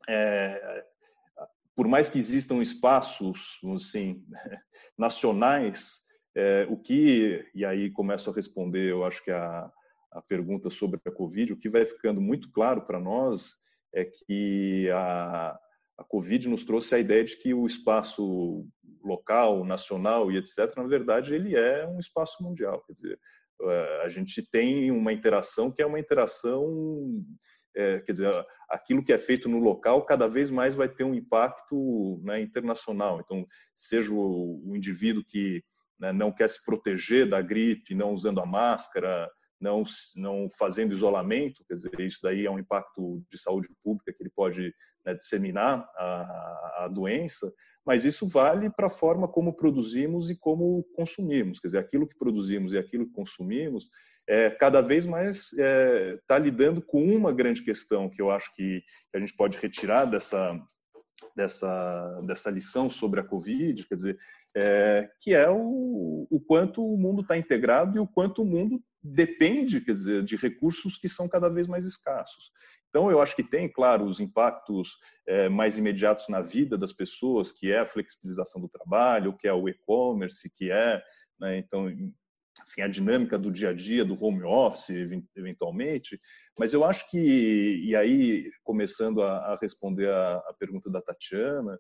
é, por mais que existam espaços assim nacionais, é, o que e aí começo a responder, eu acho que a, a pergunta sobre a Covid, o que vai ficando muito claro para nós é que a, a Covid nos trouxe a ideia de que o espaço local, nacional e etc., na verdade, ele é um espaço mundial. Quer dizer, eh, a gente tem uma interação que é uma interação, é, quer dizer, aquilo que é feito no local cada vez mais vai ter um impacto né, internacional. Então, seja o, o indivíduo que né, não quer se proteger da gripe, não usando a máscara, não, não fazendo isolamento, quer dizer, isso daí é um impacto de saúde pública que ele pode né, disseminar a, a, doença, mas isso vale para a forma como produzimos e como consumimos, quer dizer, aquilo que produzimos e aquilo que consumimos, é, cada vez mais está é, tá lidando com uma grande questão que eu acho que, a gente pode retirar dessa, dessa, dessa lição sobre a Covid, quer dizer, é, que é o, o quanto o mundo está integrado e o quanto o mundo depende, quer dizer, de recursos que são cada vez mais escassos. Então, eu acho que tem, claro, os impactos é, mais imediatos na vida das pessoas, que é a flexibilização do trabalho, que é o e-commerce, que é, né, então, enfim, a dinâmica do dia a dia, do home office, eventualmente. Mas eu acho que, e aí, começando a, a responder a, a, pergunta da Tatiana,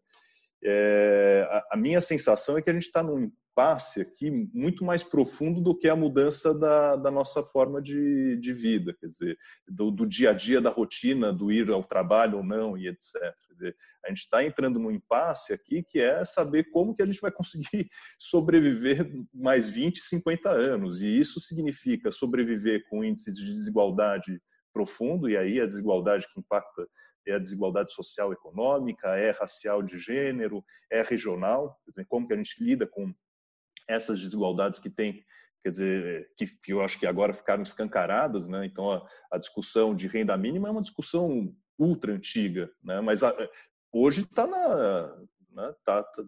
é, a, a, minha sensação é que a gente está num impasse aqui muito mais profundo do que a mudança da, da nossa forma de, de vida, quer dizer, do, do, dia a dia, da rotina, do ir ao trabalho ou não e etc. Dizer, a gente está entrando num impasse aqui que é saber como que a gente vai conseguir sobreviver mais 20, 50 anos. E isso significa sobreviver com índice de desigualdade profundo, e aí a desigualdade que impacta é a desigualdade social econômica, é racial de gênero, é regional, dizer, como que a gente lida com essas desigualdades que tem, quer dizer, que, eu acho que agora ficaram escancaradas, né? Então a, a, discussão de renda mínima é uma discussão ultra antiga, né? Mas a, hoje está na, né? tá, tá,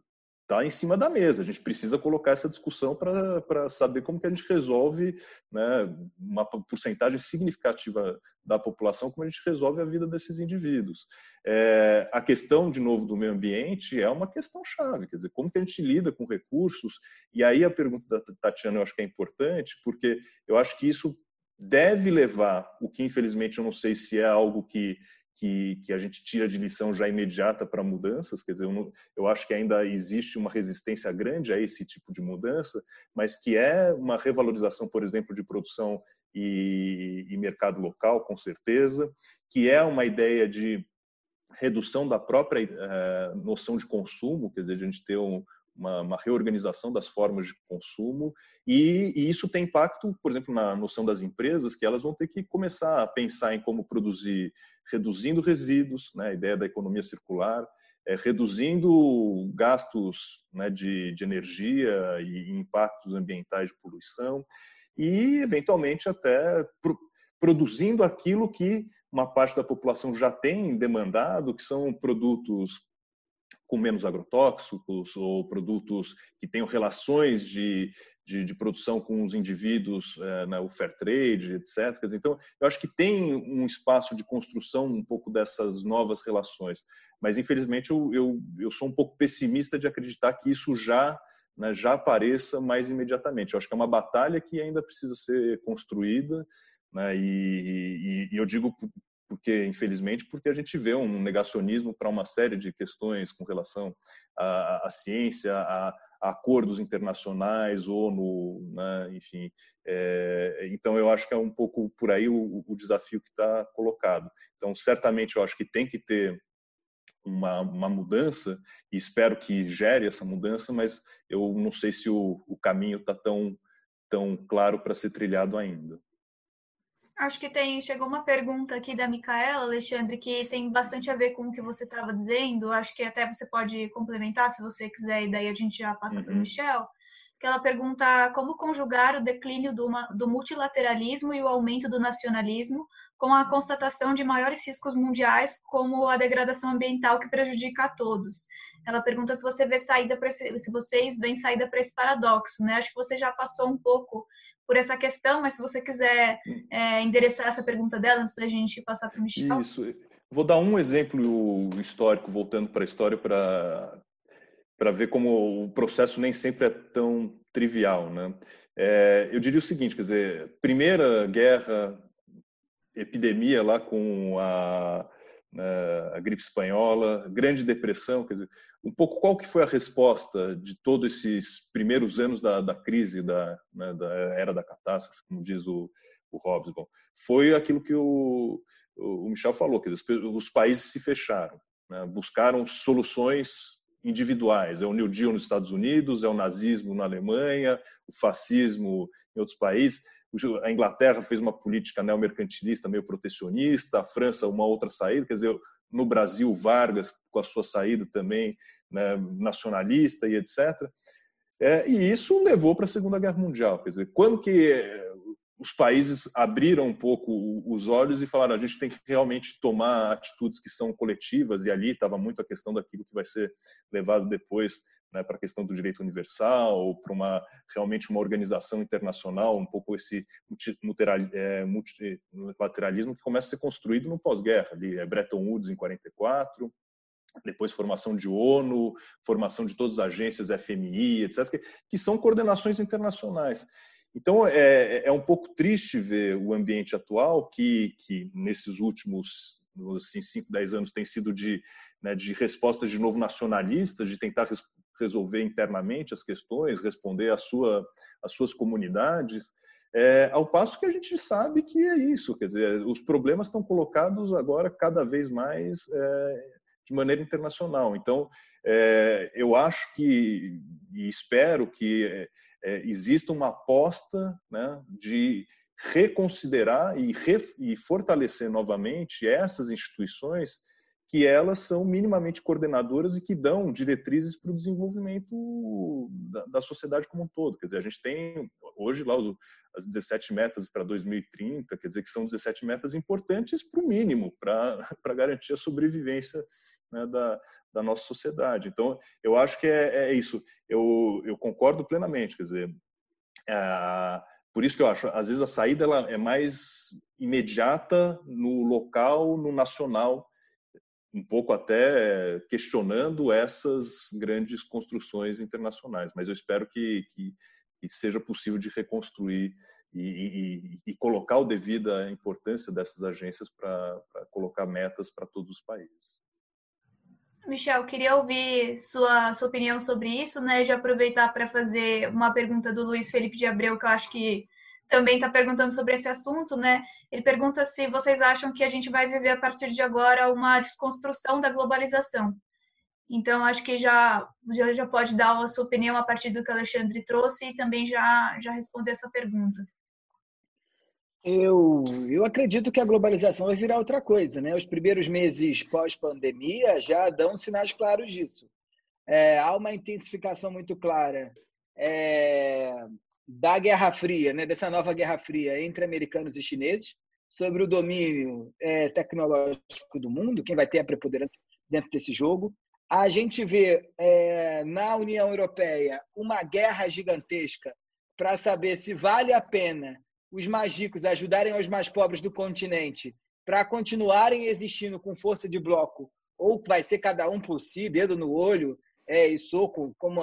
está em cima da mesa. A gente precisa colocar essa discussão para saber como que a gente resolve né, uma porcentagem significativa da população, como a gente resolve a vida desses indivíduos. É, a questão, de novo, do meio ambiente é uma questão chave, quer dizer, como que a gente lida com recursos, e aí a pergunta da Tatiana eu acho que é importante, porque eu acho que isso deve levar, o que infelizmente eu não sei se é algo que que, que a gente tira de lição já imediata para mudanças, quer dizer, eu, não, eu, acho que ainda existe uma resistência grande a esse tipo de mudança, mas que é uma revalorização, por exemplo, de produção e, e mercado local, com certeza, que é uma ideia de redução da própria uh, noção de consumo, quer dizer, a gente ter um, uma, uma, reorganização das formas de consumo e, e, isso tem impacto, por exemplo, na noção das empresas, que elas vão ter que começar a pensar em como produzir reduzindo resíduos, né, a ideia da economia circular, é, reduzindo gastos né, de, de, energia e impactos ambientais de poluição e, eventualmente, até pro, produzindo aquilo que uma parte da população já tem demandado, que são produtos com menos agrotóxicos ou produtos que tenham relações de, de, de produção com os indivíduos, é, né, o fair trade, etc. Então, eu acho que tem um espaço de construção um pouco dessas novas relações, mas infelizmente eu, eu, eu sou um pouco pessimista de acreditar que isso já né, já apareça mais imediatamente. Eu acho que é uma batalha que ainda precisa ser construída, né, e, e, e, eu digo porque infelizmente porque a gente vê um negacionismo para uma série de questões com relação à, à ciência, a, a, acordos internacionais, ONU, né, enfim. É, então eu acho que é um pouco por aí o, o desafio que está colocado. Então certamente eu acho que tem que ter uma, uma, mudança e espero que gere essa mudança, mas eu não sei se o, o caminho está tão tão claro para ser trilhado ainda. Acho que tem. Chegou uma pergunta aqui da Micaela, Alexandre, que tem bastante a ver com o que você estava dizendo. Acho que até você pode complementar se você quiser, e daí a gente já passa uhum. para o Michel. Que ela pergunta como conjugar o declínio do, do multilateralismo e o aumento do nacionalismo com a constatação de maiores riscos mundiais, como a degradação ambiental que prejudica a todos. Ela pergunta se você vê saída para se vocês veem saída para esse paradoxo, né? Acho que você já passou um pouco por essa questão, mas se você quiser é, endereçar essa pergunta dela antes da gente passar para o Michel. Isso. Vou dar um exemplo histórico, voltando para a história, para para ver como o processo nem sempre é tão trivial, né? É, eu diria o seguinte, quer dizer, primeira guerra, epidemia lá com a, a, a gripe espanhola, grande depressão, quer dizer, um pouco qual que foi a resposta de todos esses primeiros anos da, da crise, da, né, da, era da catástrofe, como diz o, o Hobbes. Bom, foi aquilo que o, o Michel falou, que os países se fecharam, né, buscaram soluções individuais. É o New Deal nos Estados Unidos, é o nazismo na Alemanha, o fascismo em outros países. A Inglaterra fez uma política neomercantilista meio protecionista, a França uma outra saída, quer dizer, no Brasil, Vargas, com a sua saída também né, nacionalista e etc. É, e isso levou para a Segunda Guerra Mundial. Quer dizer, quando que é, os países abriram um pouco os olhos e falaram a gente tem que realmente tomar atitudes que são coletivas e ali estava muito a questão daquilo que vai ser levado depois né, para a questão do direito universal ou para uma realmente uma organização internacional um pouco esse é, multilateralismo que começa a ser construído no pós-guerra ali é Bretton Woods em 44 depois formação de ONU, formação de todas as agências FMI, etc., que, são coordenações internacionais. Então, é, é um pouco triste ver o ambiente atual, que, que nesses últimos assim, 5, 10 anos tem sido de, né, de respostas de novo nacionalistas, de tentar resolver internamente as questões, responder às sua, às suas comunidades, é, ao passo que a gente sabe que é isso, quer dizer, os problemas estão colocados agora cada vez mais é, de maneira internacional. Então, é, eu acho que e espero que é, é, exista uma aposta né, de reconsiderar e, re, e fortalecer novamente essas instituições que elas são minimamente coordenadoras e que dão diretrizes para o desenvolvimento da, da, sociedade como um todo. Quer dizer, a gente tem hoje lá as 17 metas para 2030, quer dizer que são 17 metas importantes para o mínimo, para, garantir a sobrevivência né, da, da nossa sociedade. Então, eu acho que é, é isso. Eu, eu concordo plenamente. Quer dizer, é, por isso que eu acho, às vezes a saída ela é mais imediata no local, no nacional, um pouco até questionando essas grandes construções internacionais. Mas eu espero que, que, que seja possível de reconstruir e, e, e, colocar o devida importância dessas agências para colocar metas para todos os países. Michel, queria ouvir sua, sua opinião sobre isso, né? Já aproveitar para fazer uma pergunta do Luiz Felipe de Abreu, que eu acho que também está perguntando sobre esse assunto, né? Ele pergunta se vocês acham que a gente vai viver a partir de agora uma desconstrução da globalização. Então, acho que já, já, pode dar a sua opinião a partir do que o Alexandre trouxe e também já, já responder essa pergunta. Eu, eu acredito que a globalização vai virar outra coisa, né? Os primeiros meses pós-pandemia já dão sinais claros disso. É, há uma intensificação muito clara é, da Guerra Fria, né? Dessa nova Guerra Fria entre americanos e chineses sobre o domínio é, tecnológico do mundo, quem vai ter a preponderância dentro desse jogo. A gente vê é, na União Europeia uma guerra gigantesca para saber se vale a pena os mais ricos ajudarem os mais pobres do continente para continuarem existindo com força de bloco, ou vai ser cada um por si, dedo no olho é, e soco, como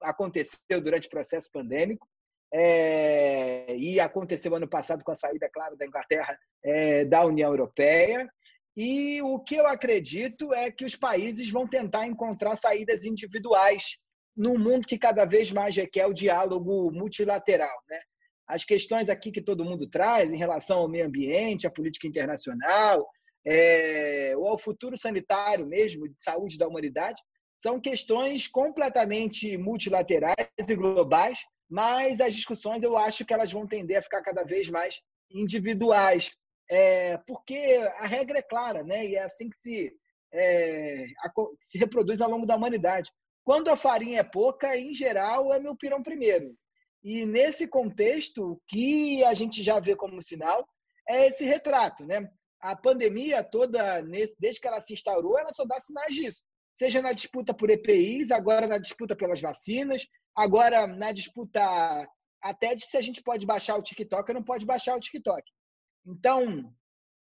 aconteceu durante o processo pandêmico, é, e aconteceu ano passado com a saída, claro, da Inglaterra é, da União Europeia. E o que eu acredito é que os países vão tentar encontrar saídas individuais num mundo que cada vez mais requer o diálogo multilateral. Né? as questões aqui que todo mundo traz em relação ao meio ambiente, à política internacional, é, ou ao futuro sanitário mesmo, de saúde da humanidade, são questões completamente multilaterais e globais, mas as discussões eu acho que elas vão tender a ficar cada vez mais individuais, é, porque a regra é clara, né? E é assim que se, é, se reproduz ao longo da humanidade. Quando a farinha é pouca, em geral, é meu pirão primeiro. E nesse contexto, o que a gente já vê como sinal é esse retrato, né? A pandemia toda, desde que ela se instaurou, ela só dá sinais disso. Seja na disputa por EPIs, agora na disputa pelas vacinas, agora na disputa até de se a gente pode baixar o TikTok ou não pode baixar o TikTok. Então,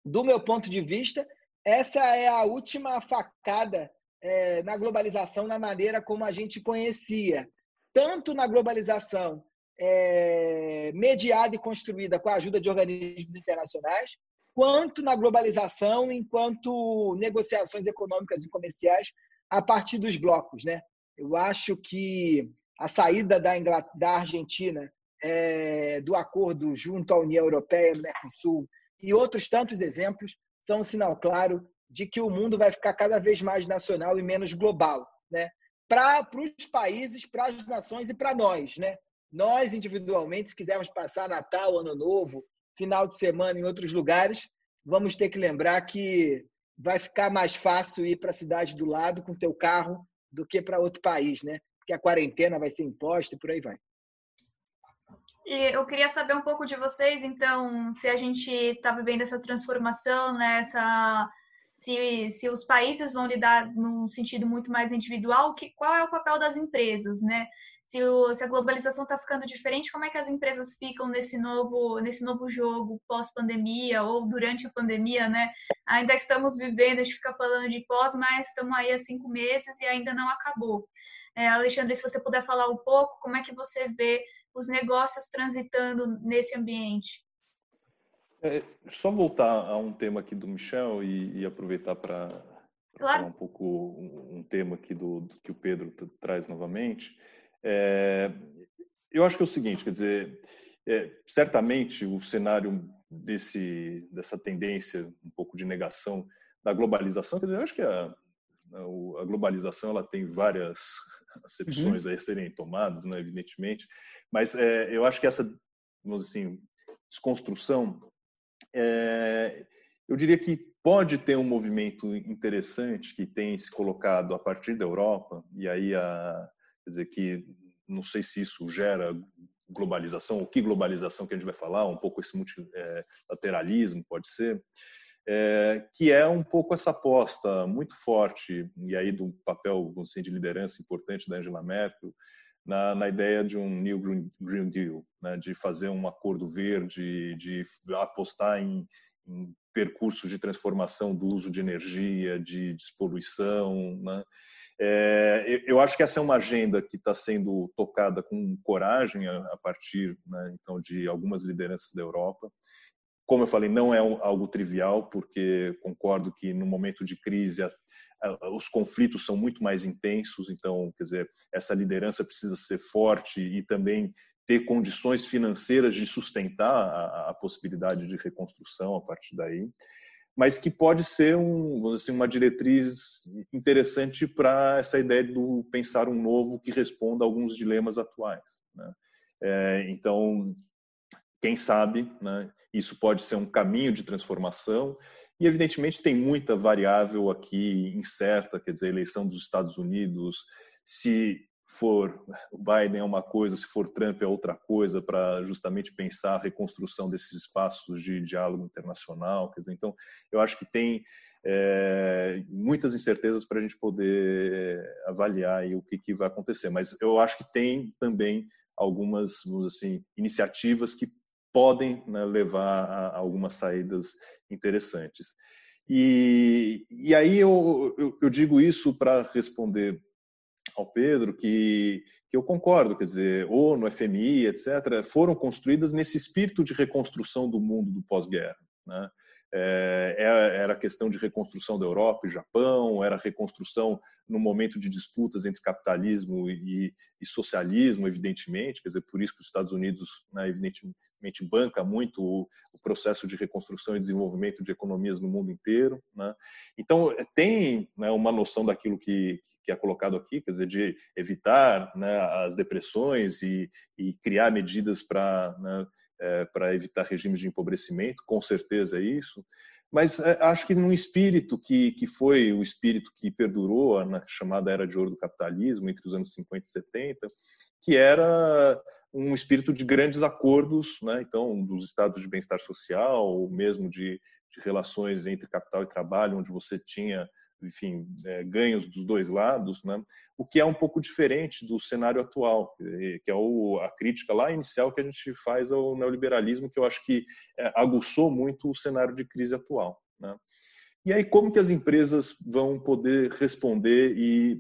do meu ponto de vista, essa é a última facada é, na globalização, na maneira como a gente conhecia. Tanto na globalização é, mediada e construída com a ajuda de organismos internacionais, quanto na globalização, enquanto negociações econômicas e comerciais a partir dos blocos. Né? Eu acho que a saída da, da Argentina é, do acordo junto à União Europeia, Mercosul, e outros tantos exemplos, são um sinal claro de que o mundo vai ficar cada vez mais nacional e menos global. Né? Para os países, para as nações e para nós. Né? Nós, individualmente, se quisermos passar Natal, Ano Novo, final de semana em outros lugares, vamos ter que lembrar que vai ficar mais fácil ir para a cidade do lado com teu carro do que para outro país, né? Porque a quarentena vai ser imposta e por aí vai. Eu queria saber um pouco de vocês, então, se a gente está vivendo essa transformação, né? Essa, se, se os países vão lidar num sentido muito mais individual, que, qual é o papel das empresas, né? se, o, se a globalização está ficando diferente, como é que as empresas ficam nesse novo, nesse novo jogo pós-pandemia ou durante a pandemia, né? Ainda estamos vivendo, a gente fica falando de pós, mas estamos aí há cinco meses e ainda não acabou. É, Alexandre, se você puder falar um pouco, como é que você vê os negócios transitando nesse ambiente? É, só voltar a um tema aqui do Michel e, e aproveitar para claro. falar um pouco um, um tema aqui do, do, que o Pedro traz novamente. É, eu acho que é o seguinte, quer dizer, é, certamente o cenário desse, dessa tendência um pouco de negação da globalização, quer dizer, eu acho que a, a globalização ela tem várias acepções uhum. a serem tomadas, né, evidentemente, mas é, eu acho que essa, vamos dizer assim, desconstrução, é, eu diria que pode ter um movimento interessante que tem se colocado a partir da Europa, e aí a, Quer dizer, que não sei se isso gera globalização, o que globalização que a gente vai falar, um pouco esse multilateralismo pode ser. É, que é um pouco essa aposta muito forte, e aí do papel assim, de liderança importante da Angela Merkel, na, na ideia de um New Green, Green Deal, né, de fazer um acordo verde, de apostar em, em percursos de transformação do uso de energia, de despoluição. Né? É, eu acho que essa é uma agenda que está sendo tocada com coragem a, a partir né, então de algumas lideranças da Europa. Como eu falei, não é algo trivial, porque concordo que no momento de crise os conflitos são muito mais intensos, então, quer dizer, essa liderança precisa ser forte e também ter condições financeiras de sustentar a, a possibilidade de reconstrução a partir daí, mas que pode ser um, assim, uma diretriz interessante para essa ideia do pensar um novo que responda a alguns dilemas atuais. Né? É, então, quem sabe, né, isso pode ser um caminho de transformação e, evidentemente, tem muita variável aqui incerta, quer dizer, a eleição dos Estados Unidos, se for Biden é uma coisa, se for Trump é outra coisa, para justamente pensar a reconstrução desses espaços de diálogo internacional. Quer dizer, então, eu acho que tem é, muitas incertezas para a gente poder avaliar o que, que, vai acontecer. Mas eu acho que tem também algumas assim, iniciativas que podem né, levar a algumas saídas interessantes. E, e aí eu, eu, eu digo isso para responder ao Pedro que, que eu concordo, quer dizer, ONU, FMI, etc., foram construídas nesse espírito de reconstrução do mundo do pós-guerra. Né? É, é, era questão de reconstrução da Europa e Japão, era reconstrução no momento de disputas entre capitalismo e, e, socialismo, evidentemente, quer dizer, por isso que os Estados Unidos, né, evidentemente, banca muito o, o, processo de reconstrução e desenvolvimento de economias no mundo inteiro. Né? Então, tem né, uma noção daquilo que, que é colocado aqui, quer dizer, de evitar né, as depressões e, e criar medidas para né, é, para evitar regimes de empobrecimento, com certeza é isso, mas é, acho que num espírito que, que foi o espírito que perdurou na chamada Era de Ouro do Capitalismo, entre os anos 50 e 70, que era um espírito de grandes acordos, né? então, dos estados de bem-estar social, ou mesmo de, de relações entre capital e trabalho, onde você tinha enfim, é, ganhos dos dois lados, né? o que é um pouco diferente do cenário atual, que é o, a crítica lá inicial que a gente faz ao neoliberalismo, que eu acho que é, aguçou muito o cenário de crise atual. Né? E aí, como que as empresas vão poder responder e,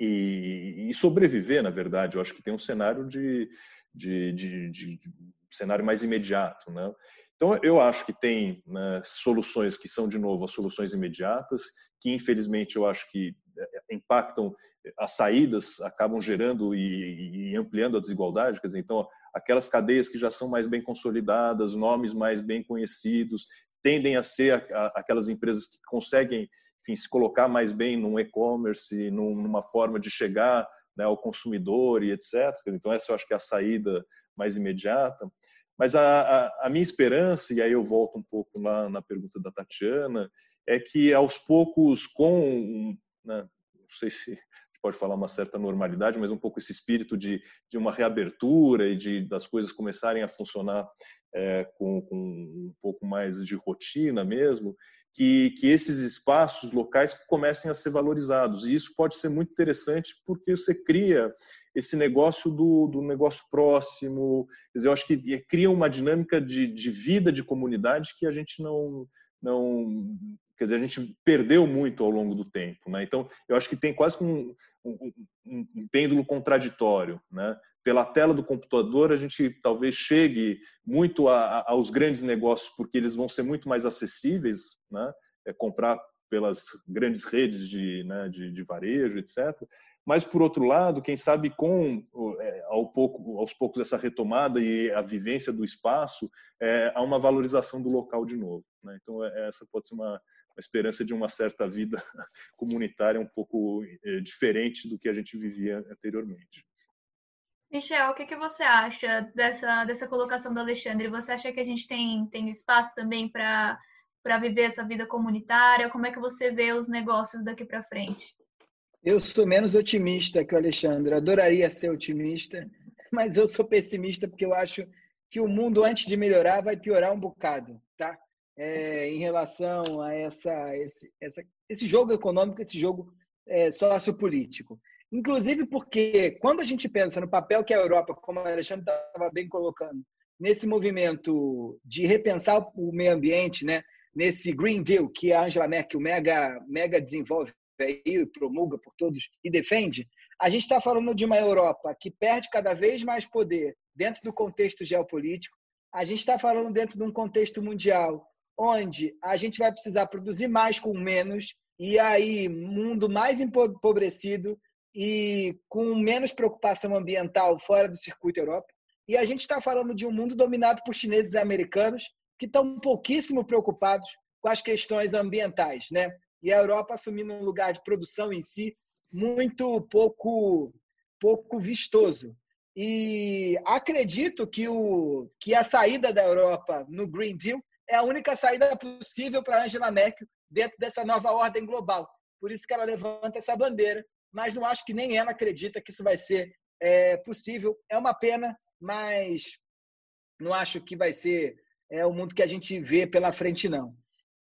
e, e sobreviver, na verdade? Eu acho que tem um cenário de, de, de, de, de cenário mais imediato, né? Então, eu acho que tem né, soluções que são, de novo, as soluções imediatas, que infelizmente eu acho que é, impactam as saídas, acabam gerando e, e ampliando a desigualdade. Quer dizer, então, aquelas cadeias que já são mais bem consolidadas, nomes mais bem conhecidos, tendem a ser aquelas empresas que conseguem enfim, se colocar mais bem num e-commerce, numa forma de chegar né, ao consumidor e etc. Então, essa eu acho que é a saída mais imediata. Mas a, a, a, minha esperança, e aí eu volto um pouco lá na pergunta da Tatiana, é que aos poucos, com, né, não sei se pode falar uma certa normalidade, mas um pouco esse espírito de, de uma reabertura e de das coisas começarem a funcionar é, com, com, um pouco mais de rotina mesmo, que, que esses espaços locais comecem a ser valorizados. E isso pode ser muito interessante porque você cria esse negócio do, do negócio próximo. Quer dizer, eu acho que cria uma dinâmica de, de vida de comunidade que a gente não, não quer dizer, a gente perdeu muito ao longo do tempo, né? Então, eu acho que tem quase um, um, um, um pêndulo contraditório, né? Pela tela do computador, a gente talvez chegue muito a, a, aos grandes negócios, porque eles vão ser muito mais acessíveis, né? É comprar pelas grandes redes de, né, de, de varejo, etc. Mas, por outro lado, quem sabe com é, ao pouco, aos poucos essa retomada e a vivência do espaço, é, há uma valorização do local de novo. Né? Então, é, essa pode ser uma, uma, esperança de uma certa vida comunitária um pouco é, diferente do que a gente vivia anteriormente. Michel, o que, que você acha dessa, dessa colocação do Alexandre? Você acha que a gente tem, tem espaço também para viver essa vida comunitária? Como é que você vê os negócios daqui para frente? Eu sou menos otimista que o Alexandre. Adoraria ser otimista, mas eu sou pessimista porque eu acho que o mundo, antes de melhorar, vai piorar um bocado, tá? é, em relação a essa, esse, essa, esse jogo econômico, esse jogo é, sociopolítico. Inclusive porque, quando a gente pensa no papel que a Europa, como a Alexandre estava bem colocando, nesse movimento de repensar o meio ambiente, né? nesse Green Deal que a Angela Merkel mega, mega desenvolve aí, promulga por todos e defende, a gente está falando de uma Europa que perde cada vez mais poder dentro do contexto geopolítico. A gente está falando dentro de um contexto mundial onde a gente vai precisar produzir mais com menos e aí mundo mais empobrecido e com menos preocupação ambiental fora do circuito Europa. E a gente está falando de um mundo dominado por chineses e americanos que estão pouquíssimo preocupados com as questões ambientais, né? E a Europa assumindo um lugar de produção em si muito pouco pouco vistoso. E acredito que, o, que a saída da Europa no Green Deal é a única saída possível para Angela Merkel dentro dessa nova ordem global. Por isso que ela levanta essa bandeira, mas não acho que nem ela acredita que isso vai ser é, possível. É uma pena, mas não acho que vai ser é, o mundo que a gente vê pela frente, não.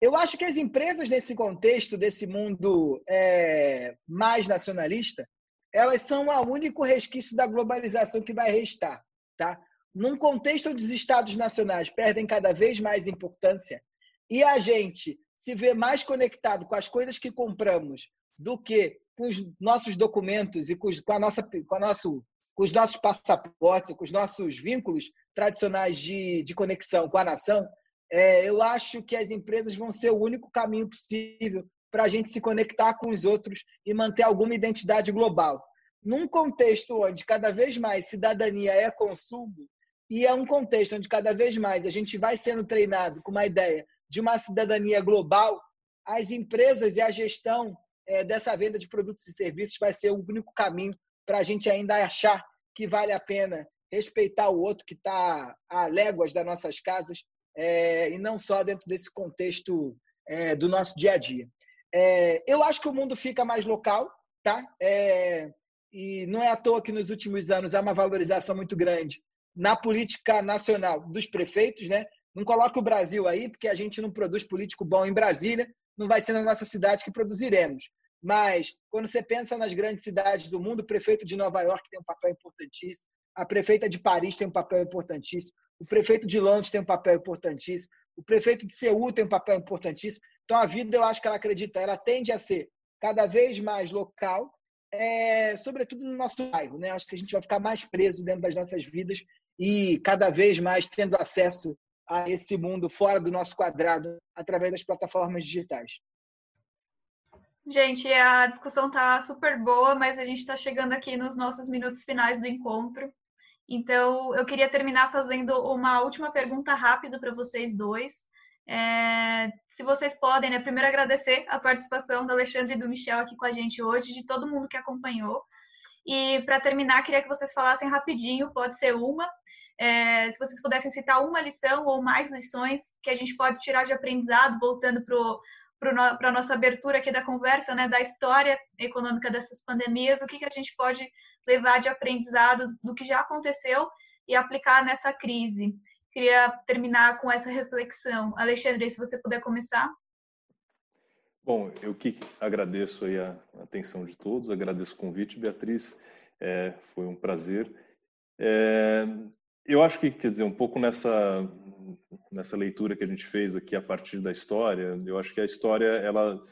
Eu acho que as empresas, nesse contexto desse mundo é, mais nacionalista, elas são o único resquício da globalização que vai restar. Tá? Num contexto onde os estados nacionais perdem cada vez mais importância e a gente se vê mais conectado com as coisas que compramos do que com os nossos documentos e com, os, com a nossa, com, a nosso, com os nossos passaportes, com os nossos vínculos tradicionais de, de conexão com a nação, é, eu acho que as empresas vão ser o único caminho possível para a gente se conectar com os outros e manter alguma identidade global. Num contexto onde cada vez mais cidadania é consumo, e é um contexto onde cada vez mais a gente vai sendo treinado com uma ideia de uma cidadania global, as empresas e a gestão é, dessa venda de produtos e serviços vai ser o único caminho para a gente ainda achar que vale a pena respeitar o outro que está a léguas das nossas casas é, e não só dentro desse contexto é, do nosso dia a dia. É, eu acho que o mundo fica mais local, tá? É, e não é à toa que nos últimos anos há uma valorização muito grande na política nacional dos prefeitos, né? Não coloque o Brasil aí, porque a gente não produz político bom em Brasília, não vai ser na nossa cidade que produziremos. Mas, quando você pensa nas grandes cidades do mundo, o prefeito de Nova York tem um papel importantíssimo, a prefeita de Paris tem um papel importantíssimo, o prefeito de Londres tem um papel importantíssimo, o prefeito de Seul tem um papel importantíssimo. Então, a vida, eu acho que ela acredita, ela tende a ser cada vez mais local, é, sobretudo no nosso bairro. Né? Acho que a gente vai ficar mais preso dentro das nossas vidas e cada vez mais tendo acesso a esse mundo fora do nosso quadrado através das plataformas digitais. Gente, a discussão está super boa, mas a gente está chegando aqui nos nossos minutos finais do encontro. Então, eu queria terminar fazendo uma última pergunta rápida para vocês dois. É, se vocês podem, né, primeiro agradecer a participação do Alexandre e do Michel aqui com a gente hoje, de todo mundo que acompanhou. E para terminar, queria que vocês falassem rapidinho, pode ser uma, é, se vocês pudessem citar uma lição ou mais lições que a gente pode tirar de aprendizado, voltando para a nossa abertura aqui da conversa, né, da história econômica dessas pandemias, o que, que a gente pode levar de aprendizado do que já aconteceu e aplicar nessa crise. Queria terminar com essa reflexão. Alexandre, se você puder começar. Bom, eu que agradeço aí a atenção de todos, agradeço o convite, Beatriz, é, foi um prazer. É, eu acho que, quer dizer, um pouco nessa nessa leitura que a gente fez aqui a partir da história, eu acho que a história ela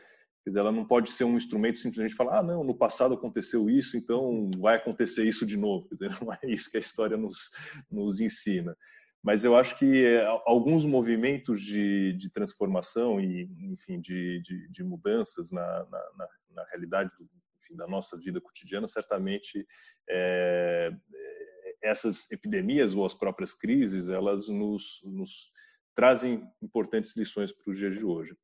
Quer dizer, ela não pode ser um instrumento simplesmente falar, ah, não, no passado aconteceu isso, então vai acontecer isso de novo. Quer dizer, não é isso que a história nos, nos ensina. Mas eu acho que é, alguns movimentos de, de transformação e, enfim, de, de, de mudanças na, na, na, realidade do, enfim, da nossa vida cotidiana, certamente é, essas epidemias ou as próprias crises, elas nos, nos trazem importantes lições para os dias de hoje.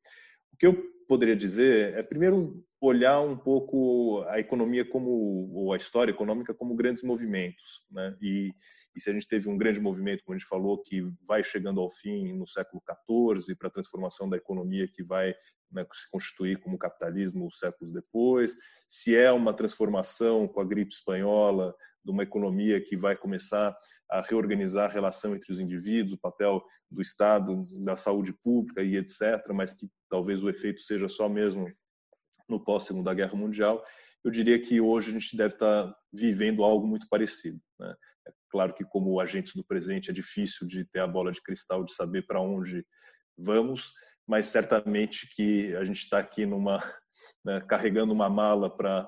O que eu poderia dizer é, primeiro, olhar um pouco a economia como, ou a história econômica como grandes movimentos, né? E, e se a gente teve um grande movimento, como a gente falou, que vai chegando ao fim no século XIV para a transformação da economia que vai né, se constituir como capitalismo séculos depois, se é uma transformação com a gripe espanhola de uma economia que vai começar a reorganizar a relação entre os indivíduos, o papel do Estado, da saúde pública e etc., mas que talvez o efeito seja só mesmo no pós-Segunda Guerra Mundial, eu diria que hoje a gente deve estar vivendo algo muito parecido. Né? Claro que, como agentes do presente, é difícil de ter a bola de cristal, de saber para onde vamos, mas certamente que a gente está aqui numa, né, carregando uma mala para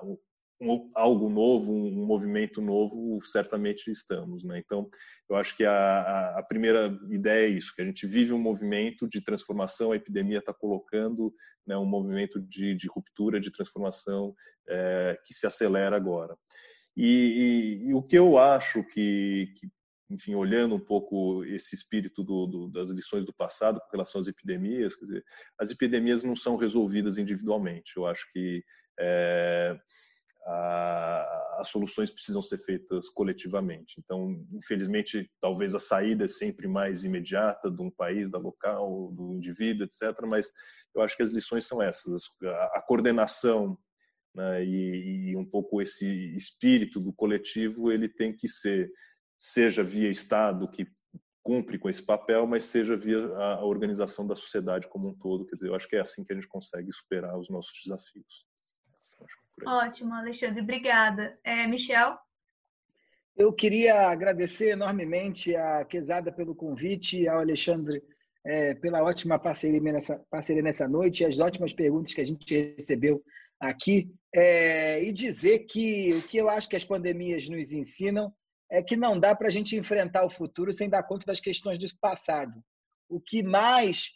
um, algo novo, um movimento novo, certamente estamos. Né? Então, eu acho que a, a, primeira ideia é isso, que a gente vive um movimento de transformação, a epidemia está colocando né, um movimento de, de, ruptura, de transformação é, que se acelera agora. E, e, e, o que eu acho que, que, enfim, olhando um pouco esse espírito do, do, das lições do passado com relação às epidemias, dizer, as epidemias não são resolvidas individualmente. Eu acho que é, as soluções precisam ser feitas coletivamente. Então, infelizmente, talvez a saída é sempre mais imediata de um país, da local, do indivíduo, etc. Mas eu acho que as lições são essas: a, coordenação né, e, e, um pouco esse espírito do coletivo, ele tem que ser, seja via Estado que cumpre com esse papel, mas seja via a organização da sociedade como um todo. Quer dizer, eu acho que é assim que a gente consegue superar os nossos desafios. Ótimo, Alexandre, obrigada. É, Michel? Eu queria agradecer enormemente a Quesada pelo convite e ao Alexandre é, pela ótima parceria nessa, parceria nessa noite e as ótimas perguntas que a gente recebeu aqui. É, e dizer que o que eu acho que as pandemias nos ensinam é que não dá para a gente enfrentar o futuro sem dar conta das questões do passado. O que mais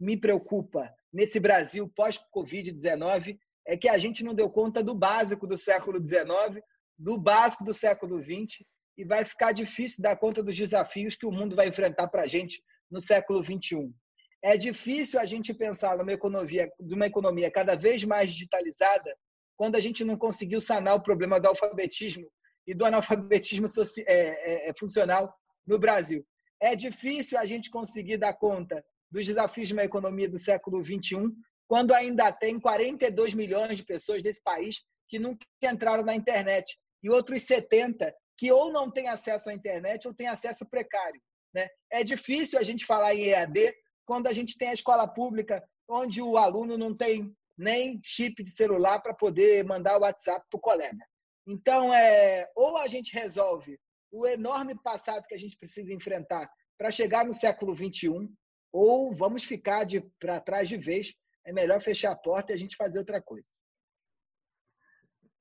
me preocupa nesse Brasil pós-Covid-19 é que a gente não deu conta do básico do século XIX, do básico do século XX, e vai ficar difícil dar conta dos desafios que o mundo vai enfrentar para a gente no século XXI. É difícil a gente pensar numa economia, numa economia cada vez mais digitalizada quando a gente não conseguiu sanar o problema do alfabetismo e do analfabetismo é, é, é, funcional no Brasil. É difícil a gente conseguir dar conta dos desafios de uma economia do século XXI quando ainda tem 42 milhões de pessoas desse país que nunca entraram na internet e outros 70 que ou não têm acesso à internet ou têm acesso precário. Né? É difícil a gente falar em EAD quando a gente tem a escola pública onde o aluno não tem nem chip de celular para poder mandar o WhatsApp para o colega. Então, é, ou a gente resolve o enorme passado que a gente precisa enfrentar para chegar no século 21, ou vamos ficar para trás de vez é melhor fechar a porta e a gente fazer outra coisa.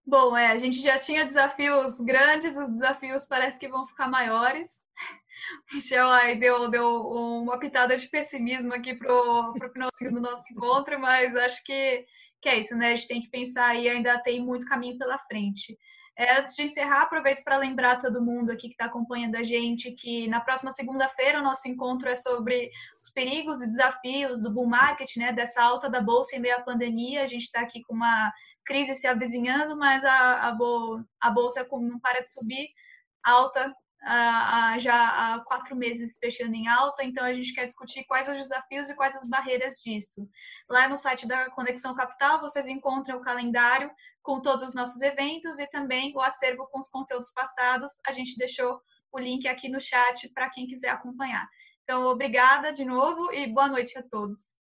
Bom, é, a gente já tinha desafios grandes, os desafios parece que vão ficar maiores. Michel aí deu, deu uma pitada de pessimismo aqui para o finalzinho do nosso encontro, mas acho que, que é isso, né? A gente tem que pensar e ainda tem muito caminho pela frente. É, antes de encerrar, aproveito para lembrar todo mundo aqui que está acompanhando a gente que na próxima segunda-feira o nosso encontro é sobre os perigos e desafios do bull market, né, dessa alta da bolsa em meio à pandemia. A gente está aqui com uma crise se avizinhando, mas a, a, bol, a bolsa não para de subir, alta já há quatro meses fechando em alta, então a gente quer discutir quais os desafios e quais as barreiras disso. Lá no site da Conexão Capital vocês encontram o calendário com todos os nossos eventos e também o acervo com os conteúdos passados. A gente deixou o link aqui no chat para quem quiser acompanhar. Então, obrigada de novo e boa noite a todos.